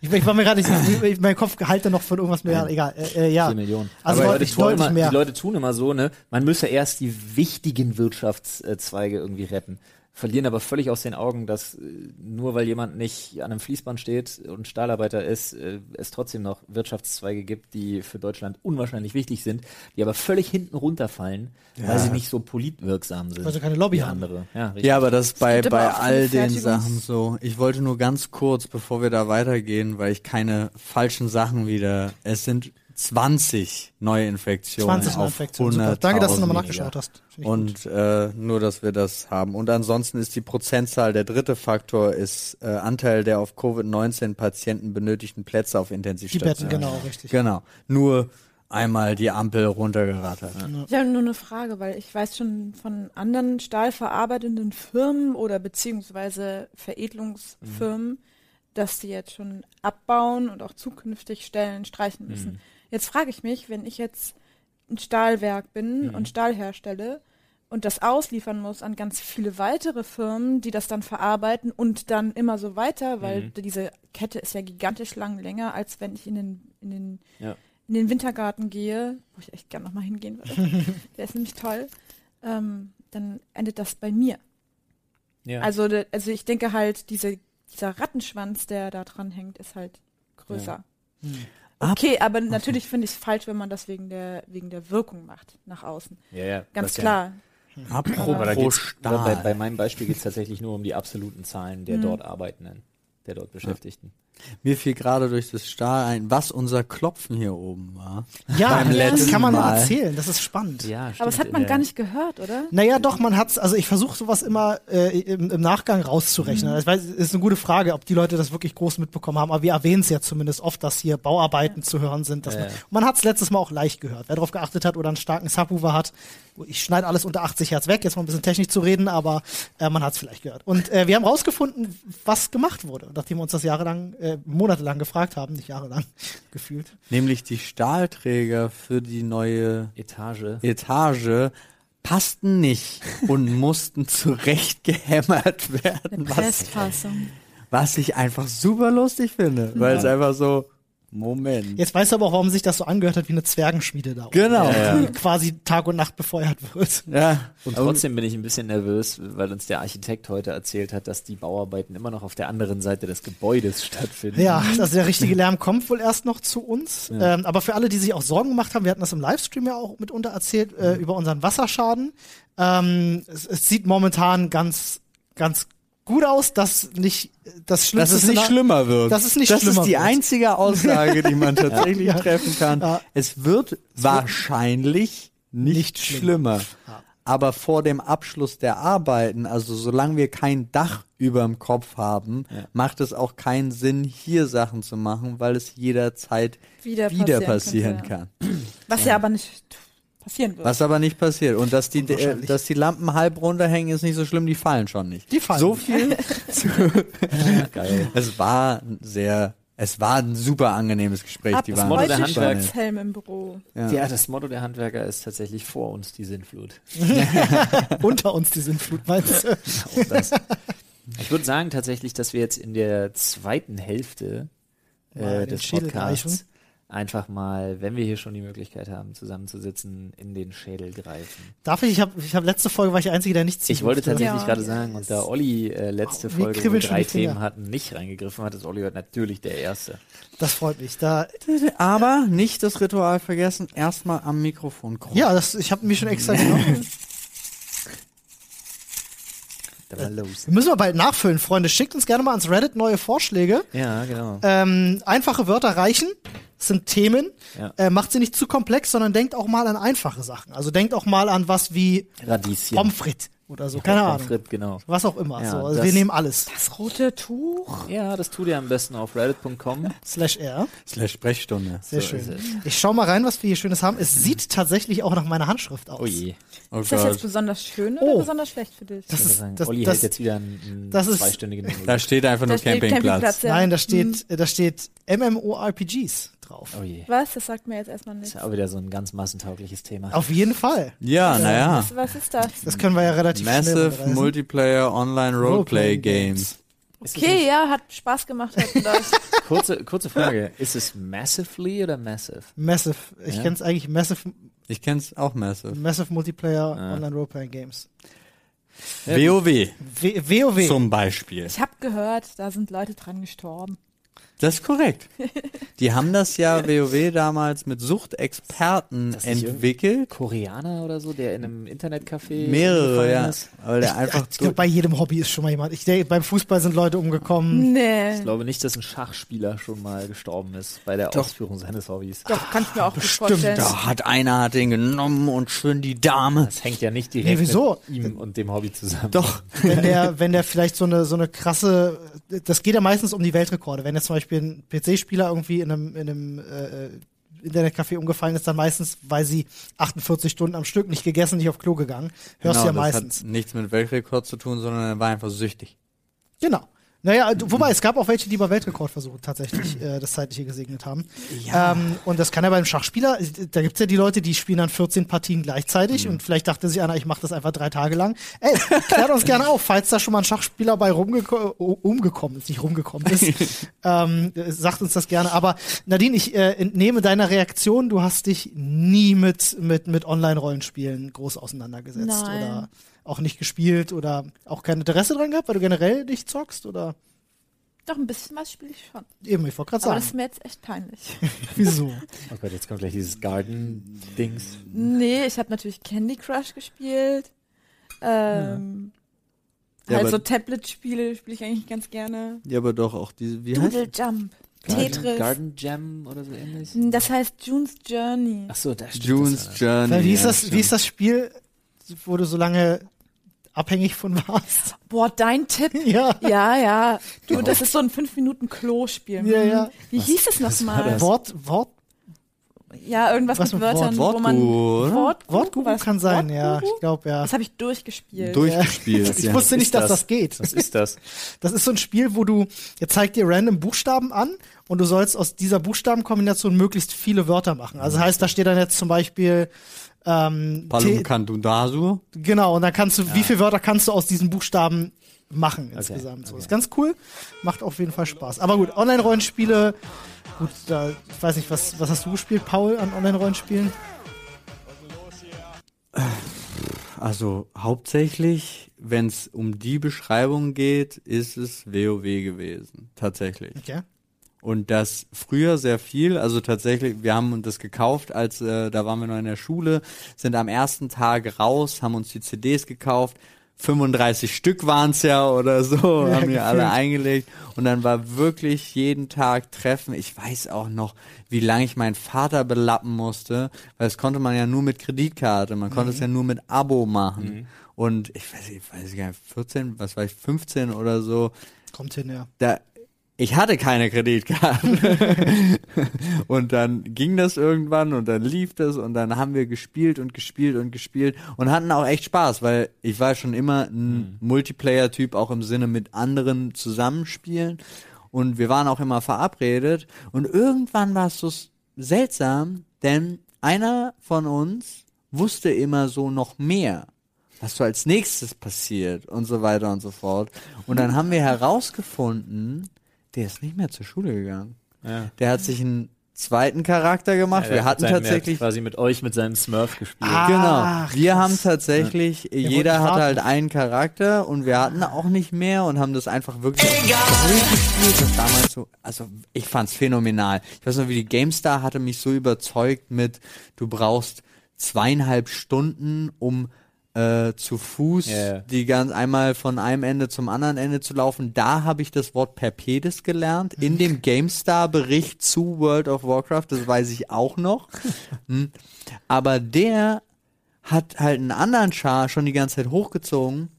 Speaker 1: ich, ich war mir gerade nicht, ich- mein Kopf halte noch von irgendwas mehr. Egal. Äh, äh, ja.
Speaker 4: 4 Millionen.
Speaker 1: Also
Speaker 4: Aber
Speaker 1: deutlich-
Speaker 4: die, tun
Speaker 1: deutlich
Speaker 4: immer,
Speaker 1: mehr.
Speaker 4: die Leute tun immer so, ne? Man müsse erst die wichtigen Wirtschaftszweige irgendwie retten. Verlieren aber völlig aus den Augen, dass äh, nur weil jemand nicht an einem Fließband steht und Stahlarbeiter ist, äh, es trotzdem noch Wirtschaftszweige gibt, die für Deutschland unwahrscheinlich wichtig sind, die aber völlig hinten runterfallen, weil sie nicht so politwirksam sind.
Speaker 1: Weil sie keine Lobby haben.
Speaker 4: andere. Ja, richtig.
Speaker 3: Ja, aber das ist bei, bei all den Sachen so. Ich wollte nur ganz kurz, bevor wir da weitergehen, weil ich keine falschen Sachen wieder. Es sind 20 Neuinfektionen
Speaker 1: 20
Speaker 3: auf
Speaker 1: Neuinfektionen.
Speaker 3: 100.000.
Speaker 1: Super. Danke, dass du nochmal nachgeschaut hast.
Speaker 3: Und äh, nur, dass wir das haben. Und ansonsten ist die Prozentzahl, der dritte Faktor ist äh, Anteil der auf Covid-19-Patienten benötigten Plätze auf
Speaker 1: Die
Speaker 3: Intensivstationen.
Speaker 1: Betten, genau, richtig.
Speaker 3: Genau. Nur einmal die Ampel runtergerattert.
Speaker 2: Ich habe nur eine Frage, weil ich weiß schon von anderen stahlverarbeitenden Firmen oder beziehungsweise Veredelungsfirmen, dass die jetzt schon abbauen und auch zukünftig Stellen streichen müssen. Jetzt frage ich mich, wenn ich jetzt ein Stahlwerk bin und Stahl herstelle und das ausliefern muss an ganz viele weitere Firmen, die das dann verarbeiten und dann immer so weiter, weil diese Kette ist ja gigantisch lang länger, als wenn ich in den, in den
Speaker 4: Ja.
Speaker 2: in den Wintergarten gehe, wo ich echt gern nochmal hingehen würde, der ist nämlich toll, ähm, dann endet das bei mir.
Speaker 4: Ja.
Speaker 2: Also, also ich denke halt, diese, dieser Rattenschwanz, der da dran hängt, ist halt größer. Okay, aber natürlich finde ich es falsch, wenn man das wegen der, wegen der Wirkung macht, nach außen.
Speaker 4: ja, ja,
Speaker 2: Ganz
Speaker 4: das ja-
Speaker 2: klar.
Speaker 3: Apropos Stahl.
Speaker 4: bei, bei meinem Beispiel geht es tatsächlich nur um die absoluten Zahlen der
Speaker 2: Mhm.
Speaker 4: dort Arbeitenden, der dort Beschäftigten.
Speaker 3: Mir fiel gerade durch das Stahl ein, was unser Klopfen hier oben war.
Speaker 1: Ja,
Speaker 3: beim
Speaker 1: das
Speaker 3: letzten
Speaker 1: kann man
Speaker 3: Mal.
Speaker 1: erzählen. Das ist spannend.
Speaker 4: Ja,
Speaker 2: Aber das hat man gar nicht gehört, oder?
Speaker 1: Naja, doch, man hat's, also ich versuche sowas immer äh, im, im Nachgang rauszurechnen.
Speaker 2: Mhm.
Speaker 1: Ich weiß, ist eine gute Frage, ob die Leute das wirklich groß mitbekommen haben, aber wir erwähnen es ja zumindest oft, dass hier Bauarbeiten zu hören sind. Dass
Speaker 4: Ja,
Speaker 1: man
Speaker 4: ja.
Speaker 1: man hat's letztes Mal auch leicht gehört. Wer darauf geachtet hat oder einen starken Subwoofer hat, ich schneide alles unter 80 Hertz weg, jetzt mal ein bisschen technisch zu reden, aber äh, man hat's vielleicht gehört. Und äh, wir haben rausgefunden, was gemacht wurde, nachdem wir uns das jahrelang, äh, monatelang gefragt haben, nicht jahrelang gefühlt.
Speaker 3: Nämlich die Stahlträger für die neue
Speaker 4: Etage.
Speaker 3: Etage passten nicht und mussten zurecht gehämmert
Speaker 2: Eine
Speaker 3: werden, was,
Speaker 2: Pressfassung.
Speaker 3: was ich einfach super lustig finde, weil es einfach so, Moment.
Speaker 1: Jetzt weißt du aber auch, warum sich das so angehört hat wie eine Zwergenschmiede da. oben,
Speaker 3: Genau.
Speaker 4: Ja,
Speaker 1: Die quasi Tag und Nacht befeuert wird.
Speaker 3: Ja.
Speaker 4: Und trotzdem bin ich ein bisschen nervös, weil uns der Architekt heute erzählt hat, dass die Bauarbeiten immer noch auf der anderen Seite des Gebäudes stattfinden.
Speaker 1: Ja, also der richtige Lärm kommt wohl erst noch zu uns. Ähm, aber für alle, die sich auch Sorgen gemacht haben, wir hatten das im Livestream ja auch mitunter erzählt, äh, über unseren Wasserschaden. Ähm, es, es sieht momentan ganz, ganz gut aus, dass nicht das
Speaker 3: Dass
Speaker 1: Schlimmste
Speaker 3: es nicht schlimmer wird.
Speaker 1: Dass es nicht
Speaker 3: das
Speaker 1: schlimmer
Speaker 3: ist die
Speaker 1: wird.
Speaker 3: einzige Aussage, die man tatsächlich
Speaker 1: Ja.
Speaker 3: treffen kann.
Speaker 1: Ja.
Speaker 3: Es wird wahrscheinlich nicht,
Speaker 1: Nicht schlimm.
Speaker 3: schlimmer. aber vor dem Abschluss der Arbeiten, also solange wir kein Dach über dem Kopf haben,
Speaker 4: Ja.
Speaker 3: macht es auch keinen Sinn, hier Sachen zu machen, weil es jederzeit
Speaker 2: Wieder
Speaker 3: wieder
Speaker 2: passieren
Speaker 3: passieren kann.
Speaker 2: Was ja aber nicht passieren wird.
Speaker 3: Was aber nicht passiert. Und dass die, äh, dass die Lampen halb runterhängen, ist nicht so schlimm, die fallen schon nicht.
Speaker 1: Die fallen
Speaker 3: So
Speaker 1: nicht.
Speaker 3: viel zu,
Speaker 4: Geil.
Speaker 3: es war ein sehr, es war ein super angenehmes Gespräch.
Speaker 2: Ab
Speaker 3: die waren
Speaker 4: Motto der
Speaker 2: heute
Speaker 3: super
Speaker 4: Handwerks-
Speaker 3: nett.
Speaker 2: Schutzhelm im Büro.
Speaker 3: Ja.
Speaker 4: Ja, das Motto der Handwerker ist tatsächlich vor uns die Sinnflut.
Speaker 1: Unter uns die Sintflut, meinst du?
Speaker 4: Auch das. Ich würde sagen tatsächlich, dass wir jetzt in der zweiten Hälfte äh, des Podcasts. Einfach mal, wenn wir hier schon die Möglichkeit haben, zusammenzusitzen, in den Schädel greifen.
Speaker 1: Darf ich? Ich habe ich hab letzte Folge war ich der Einzige, der nichts ziehen
Speaker 4: Ich wollte
Speaker 1: durfte.
Speaker 4: tatsächlich
Speaker 2: Ja.
Speaker 4: gerade sagen, und da Olli äh, letzte
Speaker 1: Oh, mir
Speaker 4: Folge, wo drei. Themen hatten, nicht reingegriffen hat, ist Olli heute natürlich der Erste.
Speaker 1: Das freut mich. Da,
Speaker 3: Aber nicht das Ritual vergessen, erstmal am Mikrofon krumm.
Speaker 1: ja, das, ich habe mich schon extra genommen.
Speaker 4: Dann mal los.
Speaker 1: Müssen wir bald nachfüllen, Freunde. Schickt uns gerne mal ans Reddit neue Vorschläge.
Speaker 4: Ja, genau.
Speaker 1: Ähm, einfache Wörter reichen. Das sind Themen.
Speaker 4: Ja.
Speaker 1: Äh, macht sie nicht zu komplex, sondern denkt auch mal an einfache Sachen. Also denkt auch mal an was wie
Speaker 4: Radieschen.
Speaker 1: Pommes frites oder so. Keine Ahnung.
Speaker 4: frites, genau.
Speaker 1: Was auch immer.
Speaker 4: Ja,
Speaker 1: so. Also
Speaker 4: das-
Speaker 1: wir nehmen alles.
Speaker 2: Das rote Tuch.
Speaker 4: Ja, das tut ihr am besten auf reddit.com.
Speaker 1: Slash R.
Speaker 3: Slash Sprechstunde.
Speaker 1: Sehr
Speaker 4: So
Speaker 1: schön. Ich schau mal rein, was wir hier Schönes haben. Es sieht tatsächlich auch nach meiner Handschrift aus.
Speaker 4: Oh je.
Speaker 3: Oh
Speaker 2: Ist das
Speaker 3: Gott.
Speaker 2: jetzt besonders schön
Speaker 1: Oh.
Speaker 2: oder besonders schlecht für dich?
Speaker 1: Das ist,
Speaker 4: sagen,
Speaker 1: das,
Speaker 4: Olli
Speaker 1: das,
Speaker 4: hält jetzt wieder einen, einen
Speaker 1: das ist-
Speaker 4: zweistündigen
Speaker 3: Da steht einfach nur Campingplatz.
Speaker 2: ja.
Speaker 1: Nein, da steht, da steht MMORPGs drauf.
Speaker 4: Oh je.
Speaker 2: Was? Das sagt mir jetzt erstmal
Speaker 4: Das
Speaker 2: nichts.
Speaker 4: ist ja auch wieder so ein ganz massentaugliches Thema.
Speaker 1: Auf jeden Fall.
Speaker 3: Ja, naja.
Speaker 2: Was, was ist das?
Speaker 1: Das können wir ja relativ schnell
Speaker 3: Massive
Speaker 1: runterreißen.
Speaker 3: Multiplayer Online Roleplay
Speaker 1: Roleplay
Speaker 3: Games.
Speaker 4: Ist es
Speaker 2: Okay, ja, hat Spaß gemacht. Hat das.
Speaker 4: Kurze, kurze Frage. Ist es massively oder massive?
Speaker 1: Massive. Ich
Speaker 4: Ja.
Speaker 1: kenn's eigentlich Massive,
Speaker 3: Ich kenn's auch Massive.
Speaker 1: Massive Multiplayer
Speaker 4: Ah.
Speaker 1: Online Roleplaying Games.
Speaker 3: WoW
Speaker 1: W WoW.
Speaker 3: zum Beispiel.
Speaker 2: Ich habe gehört, da sind Leute dran gestorben.
Speaker 3: Das ist korrekt. Die haben das ja WoW damals mit Suchtexperten entwickelt.
Speaker 4: Koreaner oder so, der in einem Internetcafé
Speaker 3: Mehrere, ja.
Speaker 4: ist?
Speaker 3: Weil der einfach
Speaker 1: ich glaube, bei jedem Hobby ist schon mal jemand. Ich denke, beim Fußball sind Leute umgekommen.
Speaker 2: Nee.
Speaker 4: Ich glaube nicht, dass ein Schachspieler schon mal gestorben ist bei der
Speaker 3: Doch.
Speaker 4: Ausführung seines Hobbys.
Speaker 2: Doch, kann ich mir auch
Speaker 1: Bestimmt,
Speaker 2: vorstellen.
Speaker 3: da hat einer hat den genommen und schön die Dame.
Speaker 4: Das hängt ja nicht direkt
Speaker 1: Nee, wieso?
Speaker 4: mit ihm und dem Hobby zusammen.
Speaker 3: Doch.
Speaker 1: wenn der, wenn der vielleicht so eine, so eine krasse, das geht ja meistens um die Weltrekorde. Wenn jetzt zum Beispiel ein PC-Spieler irgendwie in einem, in einem äh, Internetcafé umgefallen ist, dann meistens, weil sie 48 Stunden am Stück nicht gegessen, nicht auf Klo gegangen. Hörst du ja
Speaker 3: Genau, das
Speaker 1: meistens.
Speaker 3: hat nichts mit Weltrekord zu tun, sondern er war einfach süchtig.
Speaker 1: Genau. Naja, du- wobei, es gab auch welche, die bei Weltrekordversuchen tatsächlich äh, das Zeitliche gesegnet haben. Ähm, und das kann ja beim Schachspieler, da gibt's ja die Leute, die spielen dann 14 Partien gleichzeitig und vielleicht dachte sich einer, ich mache das einfach drei Tage lang. Ey, klärt uns gerne auf, falls da schon mal ein Schachspieler bei rumgeko umgekommen ist, nicht rumgekommen ist. ähm, äh, sagt uns das gerne. Aber Nadine, ich äh, entnehme deiner Reaktion, du hast dich nie mit, mit, mit Online-Rollenspielen groß auseinandergesetzt
Speaker 2: Nein.
Speaker 1: oder auch nicht gespielt oder auch kein Interesse dran gehabt, weil du generell nicht zockst oder
Speaker 2: Doch, ein bisschen was spiele ich schon.
Speaker 1: eben, ich wollte gerade
Speaker 2: Aber das ist
Speaker 1: sagen.
Speaker 2: mir jetzt echt peinlich.
Speaker 1: Wieso?
Speaker 4: Oh Gott, jetzt kommt gleich dieses Garden-Dings.
Speaker 2: nee, ich habe natürlich Candy Crush gespielt. Ähm,
Speaker 3: Ja,
Speaker 2: halt
Speaker 3: aber-
Speaker 2: so Tablet-Spiele spiele ich eigentlich ganz gerne.
Speaker 3: Ja, aber doch auch diese, wie heißt
Speaker 2: Doodle Jump,
Speaker 4: Garden,
Speaker 2: Tetris.
Speaker 4: Garden Jam oder so ähnlich?
Speaker 2: Das heißt June's Journey.
Speaker 4: Ach so, da steht
Speaker 3: June's
Speaker 4: das.
Speaker 3: Journey.
Speaker 1: Weil wie ist
Speaker 3: ja,
Speaker 1: das, wie ist das Spiel, wo du so lange abhängig von warst?
Speaker 2: Boah, dein Tipp.
Speaker 1: ja.
Speaker 2: Ja, ja. Du, das ist so ein 5-Minuten-Klo-Spiel.
Speaker 1: Ja, ja.
Speaker 2: Wie hieß es nochmal?
Speaker 1: Wort, Wort,
Speaker 2: Ja, irgendwas
Speaker 1: Was
Speaker 2: mit
Speaker 1: mit
Speaker 2: Wörtern,
Speaker 3: Wort-
Speaker 2: wo man.
Speaker 3: Oder?
Speaker 2: Wortguru, was?
Speaker 1: kann sein, ja.
Speaker 2: Wortguru?
Speaker 1: Ich glaube, ja.
Speaker 2: Das habe ich durchgespielt.
Speaker 3: Durchgespielt.
Speaker 1: Ich
Speaker 3: ja.
Speaker 1: wusste nicht, dass
Speaker 4: das?
Speaker 1: das geht.
Speaker 4: Was ist das?
Speaker 1: Das ist so ein Spiel, wo du, jetzt zeigt dir random Buchstaben an und du sollst aus dieser Buchstabenkombination möglichst viele Wörter machen. Also heißt, da steht dann jetzt zum Beispiel, ähm,
Speaker 3: Palum
Speaker 1: genau, und dann kannst du, wie viele Wörter kannst du aus diesen Buchstaben machen insgesamt? So,
Speaker 4: okay.
Speaker 1: ist ganz cool, macht auf jeden Fall Spaß. Aber gut, Online-Rollenspiele, gut, da, ich weiß nicht, was, was hast du gespielt, Paul, an Online-Rollenspielen?
Speaker 3: Also hauptsächlich, wenn es um die Beschreibung geht, ist es WoW gewesen. Tatsächlich.
Speaker 1: Okay.
Speaker 3: Und das früher sehr viel, also tatsächlich, wir haben uns das gekauft, als äh, da waren wir noch in der Schule, sind am ersten Tag raus, haben uns die CDs gekauft, 35 Stück waren's ja oder so,
Speaker 1: Ja,
Speaker 3: haben wir alle eingelegt. Und dann war wirklich jeden Tag Treffen. Ich weiß auch noch, wie lange ich meinen Vater belappen musste, weil das konnte man ja nur mit Kreditkarte, man konnte es ja nur mit Abo machen. Und ich weiß, ich weiß gar nicht, 14, was war ich, 15 oder so,
Speaker 1: Kommt hin, ja.
Speaker 3: da ich hatte keine Kreditkarte. und dann ging das irgendwann und dann lief das und dann haben wir gespielt und gespielt und gespielt und hatten auch echt Spaß, weil ich war schon immer ein Multiplayer-Typ, auch im Sinne mit anderen zusammenspielen. Und wir waren auch immer verabredet. Und irgendwann war es so seltsam, denn einer von uns wusste immer so noch mehr was so als nächstes passiert und so weiter und so fort. Und dann haben wir herausgefunden, der ist nicht mehr zur Schule gegangen.
Speaker 4: Ja.
Speaker 3: Der hat sich einen zweiten Charakter gemacht. wir hatten tatsächlich
Speaker 4: quasi mit euch mit seinem Smurf gespielt.
Speaker 1: Ah.
Speaker 3: Genau. Wir
Speaker 1: krass.
Speaker 3: haben tatsächlich,
Speaker 1: wollte
Speaker 3: jeder hatte halt einen Charakter und wir hatten auch nicht mehr und haben das einfach wirklich durchgespielt. Das damals so, also ich fand's phänomenal. Ich weiß noch, wie die GameStar hatte mich so überzeugt mit, du brauchst zweieinhalb Stunden, um äh, zu Fuß
Speaker 4: ja.
Speaker 3: die ganz einmal von einem Ende zum anderen Ende zu laufen. Da habe ich das Wort Perpedes gelernt in dem GameStar-Bericht zu World of Warcraft. Das weiß ich auch noch. Hm. Aber der hat halt einen anderen Char schon die ganze Zeit hochgezogen.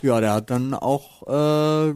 Speaker 3: Ja, der hat dann auch äh,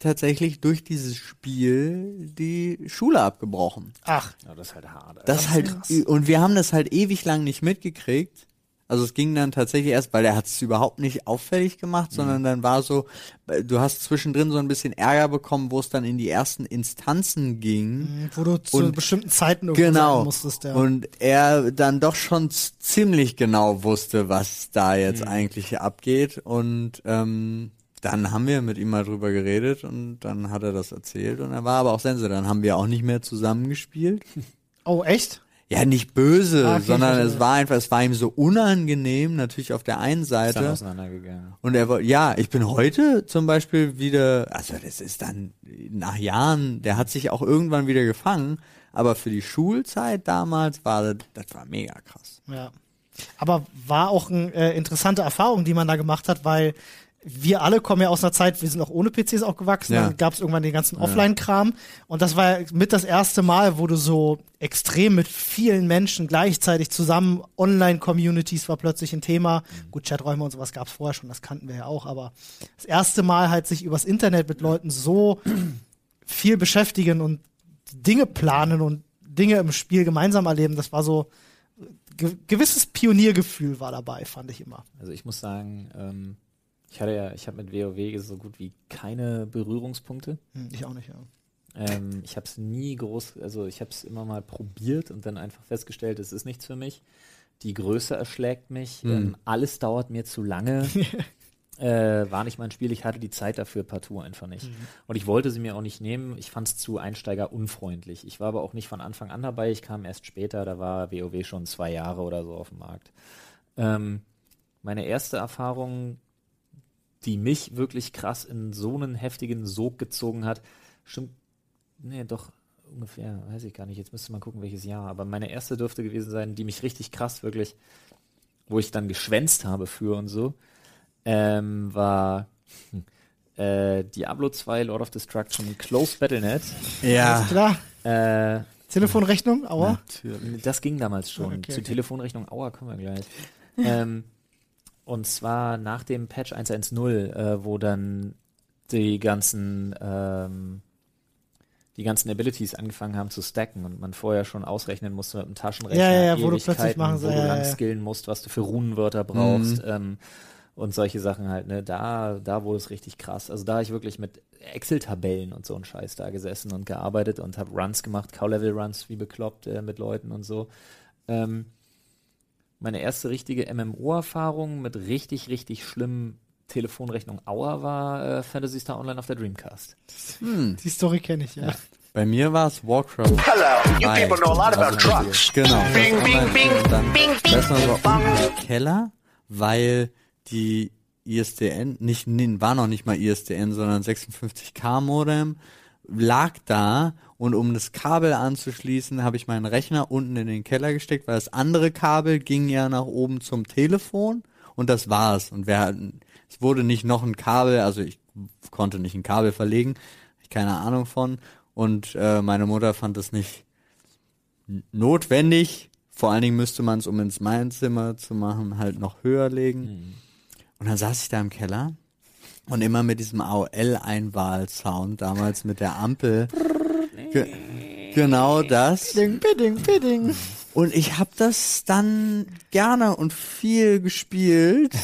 Speaker 3: tatsächlich durch dieses Spiel die Schule abgebrochen.
Speaker 1: Ach,
Speaker 4: Ja, das ist halt hart. Alter.
Speaker 3: Das halt und wir haben das halt ewig lang nicht mitgekriegt. Also es ging dann tatsächlich erst, weil er hat es überhaupt nicht auffällig gemacht, sondern dann war so, äh, du hast zwischendrin so ein bisschen Ärger bekommen, wo es dann in die ersten Instanzen ging.
Speaker 1: wo du zu
Speaker 3: Und-
Speaker 1: bestimmten Zeiten irgendwo
Speaker 3: Genau.
Speaker 1: musstest, ja.
Speaker 3: Und er dann doch schon ziemlich genau wusste, was da jetzt eigentlich abgeht. Und ähm, dann haben wir mit ihm mal drüber geredet und dann hat er das erzählt und er war aber auch Sense. Dann haben wir auch nicht mehr zusammengespielt.
Speaker 1: oh, echt?
Speaker 3: Ja, nicht böse,
Speaker 1: Ah, okay,
Speaker 3: sondern es war einfach, es war ihm so unangenehm, natürlich auf der einen
Speaker 4: ist dann
Speaker 3: Seite.
Speaker 4: auseinandergegangen.
Speaker 3: Und er wollte, ja, ich bin heute zum Beispiel wieder, also das ist dann nach Jahren, der hat sich auch irgendwann wieder gefangen, aber für die Schulzeit damals war das, das war mega krass.
Speaker 1: Ja. Aber war auch eine äh, interessante Erfahrung, die man da gemacht hat, weil wir alle kommen ja aus einer Zeit, wir sind auch ohne PCs aufgewachsen,
Speaker 3: Ja.
Speaker 1: dann gab es irgendwann den ganzen Offline-Kram und das war ja mit das erste Mal, wo du so extrem mit vielen Menschen gleichzeitig zusammen, Online-Communities war plötzlich ein Thema. Gut, Chaträume und sowas gab es vorher schon, das kannten wir ja auch, aber das erste Mal halt sich übers Internet mit Leuten so viel beschäftigen und Dinge planen und Dinge im Spiel gemeinsam erleben, das war so ge gewisses Pioniergefühl war dabei, fand ich immer.
Speaker 4: Also ich muss sagen, ähm, ich hatte ja, ich habe mit WoW so gut wie keine Berührungspunkte.
Speaker 1: Hm, ich auch nicht, ja.
Speaker 4: Ähm, ich habe es nie groß, also ich habe es immer mal probiert und dann einfach festgestellt, es ist nichts für mich. Die Größe erschlägt mich, ähm, alles dauert mir zu lange. äh, war nicht mein Spiel, ich hatte die Zeit dafür partout einfach nicht. Und ich wollte sie mir auch nicht nehmen, ich fand es zu einsteigerunfreundlich. Ich war aber auch nicht von Anfang an dabei, ich kam erst später, da war WoW schon zwei Jahre oder so auf dem Markt. Ähm, meine erste Erfahrung, die mich wirklich krass in so einen heftigen Sog gezogen hat, stimmt, nee, doch ungefähr, weiß ich gar nicht, jetzt müsste man gucken, welches Jahr, aber meine erste dürfte gewesen sein, die mich richtig krass wirklich, wo ich dann geschwänzt habe für und so, ähm, war hm, äh, Diablo 2 Lord of Destruction Close Battlenet.
Speaker 1: Alles klar.
Speaker 4: Äh,
Speaker 1: Telefonrechnung, Aua.
Speaker 4: das ging damals schon.
Speaker 1: Okay,
Speaker 4: Zu
Speaker 1: okay.
Speaker 4: Telefonrechnung Aua kommen wir gleich. ähm, und zwar nach dem Patch 1.1.0, äh, wo dann die ganzen ähm, die ganzen Abilities angefangen haben zu stacken und man vorher schon ausrechnen musste mit dem Taschenrechner,
Speaker 1: Ja, ja, ja, wo du plötzlich machen
Speaker 4: wo du
Speaker 1: ja,
Speaker 4: lang skillen musst, was du für Runenwörter brauchst ähm, und solche Sachen halt. Ne, da da wurde es richtig krass. Also da habe ich wirklich mit Excel-Tabellen und so ein Scheiß da gesessen und gearbeitet und habe Runs gemacht, Cow-Level-Runs wie bekloppt äh, mit Leuten und so. Ähm, meine erste richtige MMO-Erfahrung mit richtig, richtig schlimmen Telefonrechnung Auer war äh, Fantasy Star Online auf der Dreamcast.
Speaker 1: Die Story kenne ich, ja.
Speaker 3: Bei mir war es Warcraft.
Speaker 5: Hello, you
Speaker 3: 3.
Speaker 5: people know a lot about
Speaker 3: Also,
Speaker 5: trucks.
Speaker 3: Genau.
Speaker 5: Bing, bing, bing,
Speaker 3: dann,
Speaker 5: bing, bing, bing,
Speaker 3: im Keller, weil die ISDN, nicht, nee, war noch nicht mal ISDN, sondern 56K Modem, lag da und um das Kabel anzuschließen, habe ich meinen Rechner unten in den Keller gesteckt, weil das andere Kabel ging ja nach oben zum Telefon und das war's. Und wir hatten, es wurde nicht noch ein Kabel, also ich konnte nicht ein Kabel verlegen, ich keine Ahnung von. Und äh, meine Mutter fand das nicht notwendig. Vor allen Dingen müsste man es, um ins mein Zimmer zu machen, halt noch höher legen. Und dann saß ich da im Keller und immer mit diesem AOL-Einwahl-Sound, damals mit der Ampel. Ge genau das.
Speaker 1: Bidding, bidding, bidding.
Speaker 3: Und ich habe das dann gerne und viel gespielt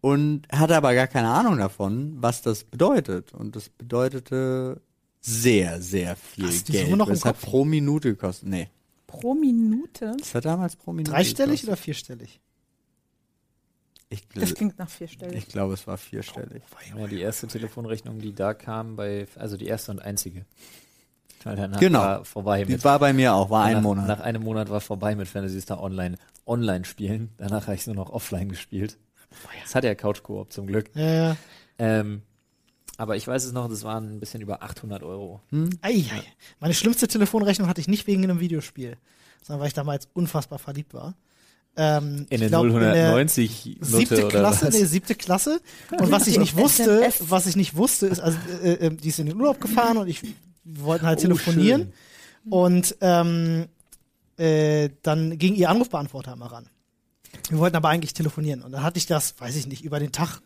Speaker 3: und hatte aber gar keine Ahnung davon, was das bedeutet. Und das bedeutete sehr, sehr viel
Speaker 1: Hast
Speaker 3: Geld.
Speaker 1: Summe noch im
Speaker 3: das hat pro Minute gekostet. Nee,
Speaker 2: Pro Minute?
Speaker 3: das hat damals pro Minute
Speaker 1: Dreistellig
Speaker 3: gekostet.
Speaker 1: oder vierstellig?
Speaker 3: Ich,
Speaker 2: Das klingt nach vierstellig.
Speaker 3: ich glaube, es war vierstellig.
Speaker 4: Ja, die erste Telefonrechnung, die da kam, bei, also die erste und einzige. Weil danach
Speaker 3: Genau.
Speaker 4: war vorbei
Speaker 3: Die
Speaker 4: mit.
Speaker 3: war bei mir auch, war ein
Speaker 4: nach,
Speaker 3: Monat.
Speaker 4: Nach einem Monat war vorbei mit Fantasy Star Online. Online spielen. Danach habe ich nur noch offline gespielt. Das hat ja Couch Koop zum Glück.
Speaker 1: Ja, ja.
Speaker 4: Ähm, aber ich weiß es noch, das waren ein bisschen über 800 Euro.
Speaker 1: Ei, ei. Meine schlimmste Telefonrechnung hatte ich nicht wegen einem Videospiel, sondern weil ich damals unfassbar verliebt war. Ähm,
Speaker 4: In
Speaker 1: ich
Speaker 4: der
Speaker 1: glaub, in der
Speaker 4: 090
Speaker 1: siebte Klasse,
Speaker 4: was?
Speaker 1: nee, siebte Klasse. Und was ich nicht wusste, was ich nicht wusste, ist, also äh, äh, die ist in den Urlaub gefahren und ich wir wollten halt
Speaker 4: Oh,
Speaker 1: telefonieren. Und ähm, äh, dann ging ihr Anrufbeantworter immer ran. Wir wollten aber eigentlich telefonieren. Und dann hatte ich das, weiß ich nicht, über den Tag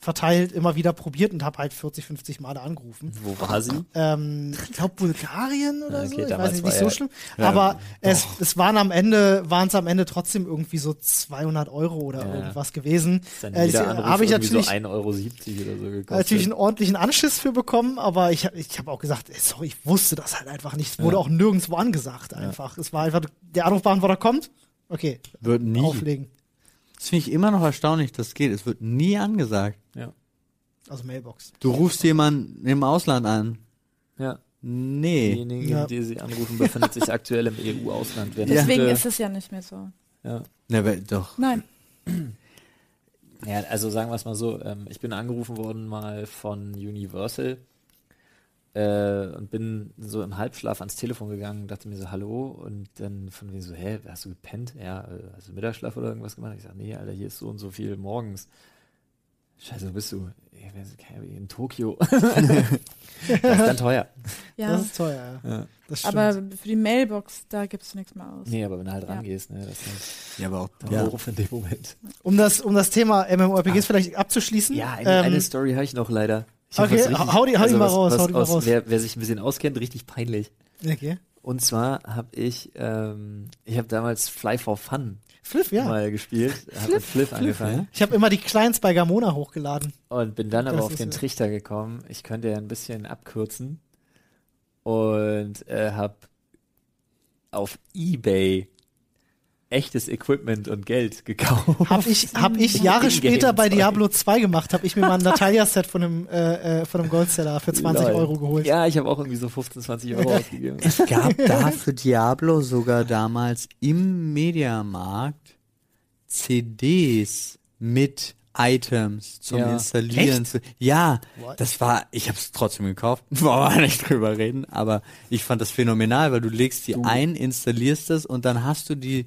Speaker 1: verteilt immer wieder probiert und habe halt 40, 50 Male angerufen.
Speaker 4: Wo war sie?
Speaker 1: Ähm, ich glaube Bulgarien oder
Speaker 4: Okay,
Speaker 1: so. Ich weiß nicht, nicht
Speaker 4: ja-
Speaker 1: so schlimm. Aber es, es waren am Ende, waren es am Ende trotzdem irgendwie so 200 Euro oder
Speaker 4: Ja.
Speaker 1: irgendwas gewesen. Äh, habe ich natürlich
Speaker 4: so 1,70 Euro oder so gekostet.
Speaker 1: natürlich einen ordentlichen Anschiss für bekommen, aber ich, ich habe auch gesagt, ey, sorry, ich wusste das halt einfach nicht. Es wurde
Speaker 4: Ja.
Speaker 1: auch nirgendwo angesagt einfach. Es war einfach, der Anrufbeantworter kommt, okay,
Speaker 3: Wird nie.
Speaker 1: auflegen.
Speaker 3: Das finde ich immer noch erstaunlich, dass das geht. Es wird nie angesagt.
Speaker 4: ja.
Speaker 1: Also Mailbox.
Speaker 3: Du rufst jemanden im Ausland an.
Speaker 4: ja.
Speaker 3: Nee.
Speaker 4: Diejenigen,
Speaker 1: Ja.
Speaker 4: die sie anrufen, befindet sich aktuell im EU-Ausland.
Speaker 3: Ja.
Speaker 2: Deswegen ist es ja nicht mehr so.
Speaker 4: ja.
Speaker 3: Na, aber doch.
Speaker 2: Nein.
Speaker 4: Ja, also sagen wir es mal so, ähm, ich bin angerufen worden mal von Universal äh, und bin so im Halbschlaf ans Telefon gegangen, dachte mir so, hallo, und dann von mir so, hä, hast du gepennt? Ja, äh, hast du Mittagsschlaf oder irgendwas gemacht? Ich sag, nee, Alter, hier ist so und so viel morgens. Scheiße, wo bist du? In Tokio. das ist dann teuer.
Speaker 2: Ja.
Speaker 1: Das ist teuer, ja. Das.
Speaker 2: Aber für die Mailbox, da gibst du nichts mehr aus.
Speaker 4: Nee, aber wenn du halt
Speaker 2: Ja.
Speaker 4: rangehst, ne, das ist
Speaker 3: Ja, aber auch.
Speaker 4: dann
Speaker 3: Ja.
Speaker 4: In dem Moment.
Speaker 1: um das, um das Thema MMORPGs vielleicht abzuschließen.
Speaker 4: Ja, eine,
Speaker 1: ähm,
Speaker 4: eine Story habe ich noch leider. Ich
Speaker 1: Okay,
Speaker 4: richtig-
Speaker 1: hau die- hau die mal
Speaker 4: was,
Speaker 1: raus,
Speaker 4: was
Speaker 1: hau die mal
Speaker 4: aus,
Speaker 1: raus.
Speaker 4: Wer, wer sich ein bisschen auskennt, richtig peinlich.
Speaker 1: Okay.
Speaker 4: Und zwar habe ich, ähm, ich habe damals Fly for Fun
Speaker 1: Fliff, ja.
Speaker 4: mal gespielt, habe mit Fliff angefangen
Speaker 1: Ich habe immer die Clients bei Gamona hochgeladen.
Speaker 4: und bin dann aber
Speaker 1: Das
Speaker 4: auf
Speaker 1: ist
Speaker 4: den
Speaker 1: ja-
Speaker 4: Trichter gekommen, ich könnte ja ein bisschen abkürzen und äh, habe auf Ebay echtes Equipment und Geld gekauft.
Speaker 1: Hab ich, hab ich Jahre später bei. Diablo 2 gemacht. Hab ich mir mal ein Natalia-Set von einem, äh, äh, von einem Goldseller für 20
Speaker 4: Lol.
Speaker 1: Euro geholt.
Speaker 4: Ja, ich habe auch irgendwie so 15, 20 Euro ausgegeben.
Speaker 3: Es gab da für Diablo sogar damals im Mediamarkt CDs mit Items zum
Speaker 4: Ja.
Speaker 3: Installieren. Für, ja,
Speaker 1: What?
Speaker 3: das war, ich habe es trotzdem gekauft, wollen wir nicht drüber reden, aber ich fand das phänomenal, weil du legst die
Speaker 4: Du-
Speaker 3: ein, installierst es und dann hast du die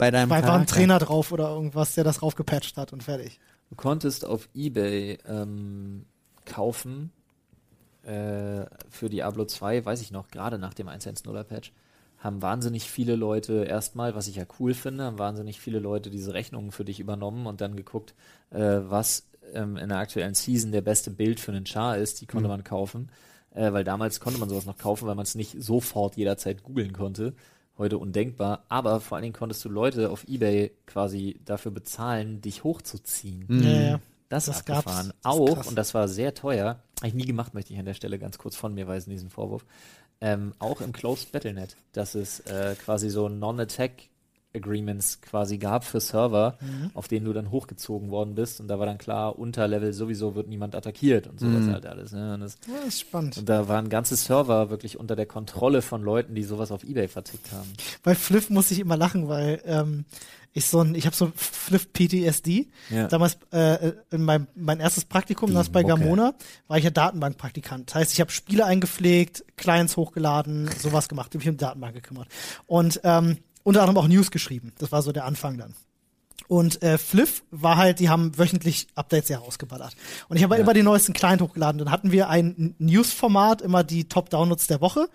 Speaker 3: bei deinem
Speaker 1: War einfach ein. Trainer drauf oder irgendwas, der das drauf gepatcht hat und fertig.
Speaker 4: Du konntest auf Ebay ähm, kaufen äh, für Diablo 2, weiß ich noch, gerade nach dem 1.1.0er Patch, haben wahnsinnig viele Leute erstmal, was ich ja cool finde, haben wahnsinnig viele Leute diese Rechnungen für dich übernommen und dann geguckt, äh, was ähm, in der aktuellen Season der beste Bild für einen Char ist, die konnte man kaufen. Äh, weil damals konnte man sowas noch kaufen, weil man es nicht sofort jederzeit googeln konnte. Heute undenkbar. Aber vor allen Dingen konntest du Leute auf Ebay quasi dafür bezahlen, dich hochzuziehen.
Speaker 3: Mhm.
Speaker 1: Ja, ja.
Speaker 4: Das,
Speaker 1: Das
Speaker 4: ist
Speaker 1: gab's.
Speaker 4: abgefahren.
Speaker 1: Das
Speaker 4: Auch, und das war sehr teuer, habe ich nie gemacht, möchte ich an der Stelle ganz kurz von mir weisen, diesen Vorwurf. Ähm, auch im Closed Battlenet, dass es äh, quasi so Non-Attack Agreements quasi gab für Server,
Speaker 1: Mhm.
Speaker 4: auf denen du dann hochgezogen worden bist und da war dann klar, unter Level sowieso wird niemand attackiert und sowas
Speaker 3: Mhm.
Speaker 4: halt alles. Ne? Und, das,
Speaker 1: Ja, das ist spannend.
Speaker 4: und da waren ganze Server wirklich unter der Kontrolle von Leuten, die sowas auf Ebay vertickt haben.
Speaker 1: Bei Fliff muss ich immer lachen, weil ähm, ich so ein, ich habe so Fliff PTSD.
Speaker 4: Ja.
Speaker 1: Damals äh, in meinem mein erstes Praktikum,
Speaker 3: Die
Speaker 1: das bei
Speaker 3: Mucke.
Speaker 1: Gamona, war ich ja Datenbankpraktikant. Das heißt, ich habe Spiele eingepflegt, Clients hochgeladen, sowas gemacht, hab mich um Datenbank gekümmert und ähm, unter anderem auch News geschrieben. Das war so der Anfang dann. Und äh, Fliff war halt, die haben wöchentlich Updates ja rausgeballert. Und ich habe ja. immer den neuesten Client hochgeladen. Dann hatten wir ein News-Format, immer die Top-Downloads der Woche.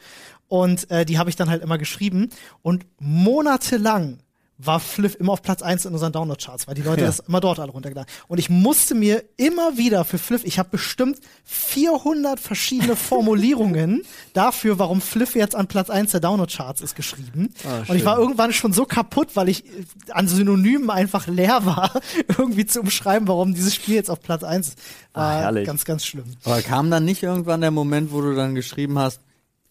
Speaker 1: Und äh, die habe ich dann halt immer geschrieben. Und monatelang war Fliff immer auf Platz eins in unseren Download-Charts, weil die Leute ja. das immer dort alle runtergeladen Und ich musste mir immer wieder für Fliff, ich habe bestimmt 400 verschiedene Formulierungen dafür, warum Fliff jetzt an Platz eins der Download-Charts ist, geschrieben. Oh, und ich war irgendwann schon so kaputt, weil ich an Synonymen einfach leer war, irgendwie zu umschreiben, warum dieses Spiel jetzt auf Platz eins ist. War ah, ganz, ganz schlimm.
Speaker 3: Aber kam dann nicht irgendwann der Moment, wo du dann geschrieben hast,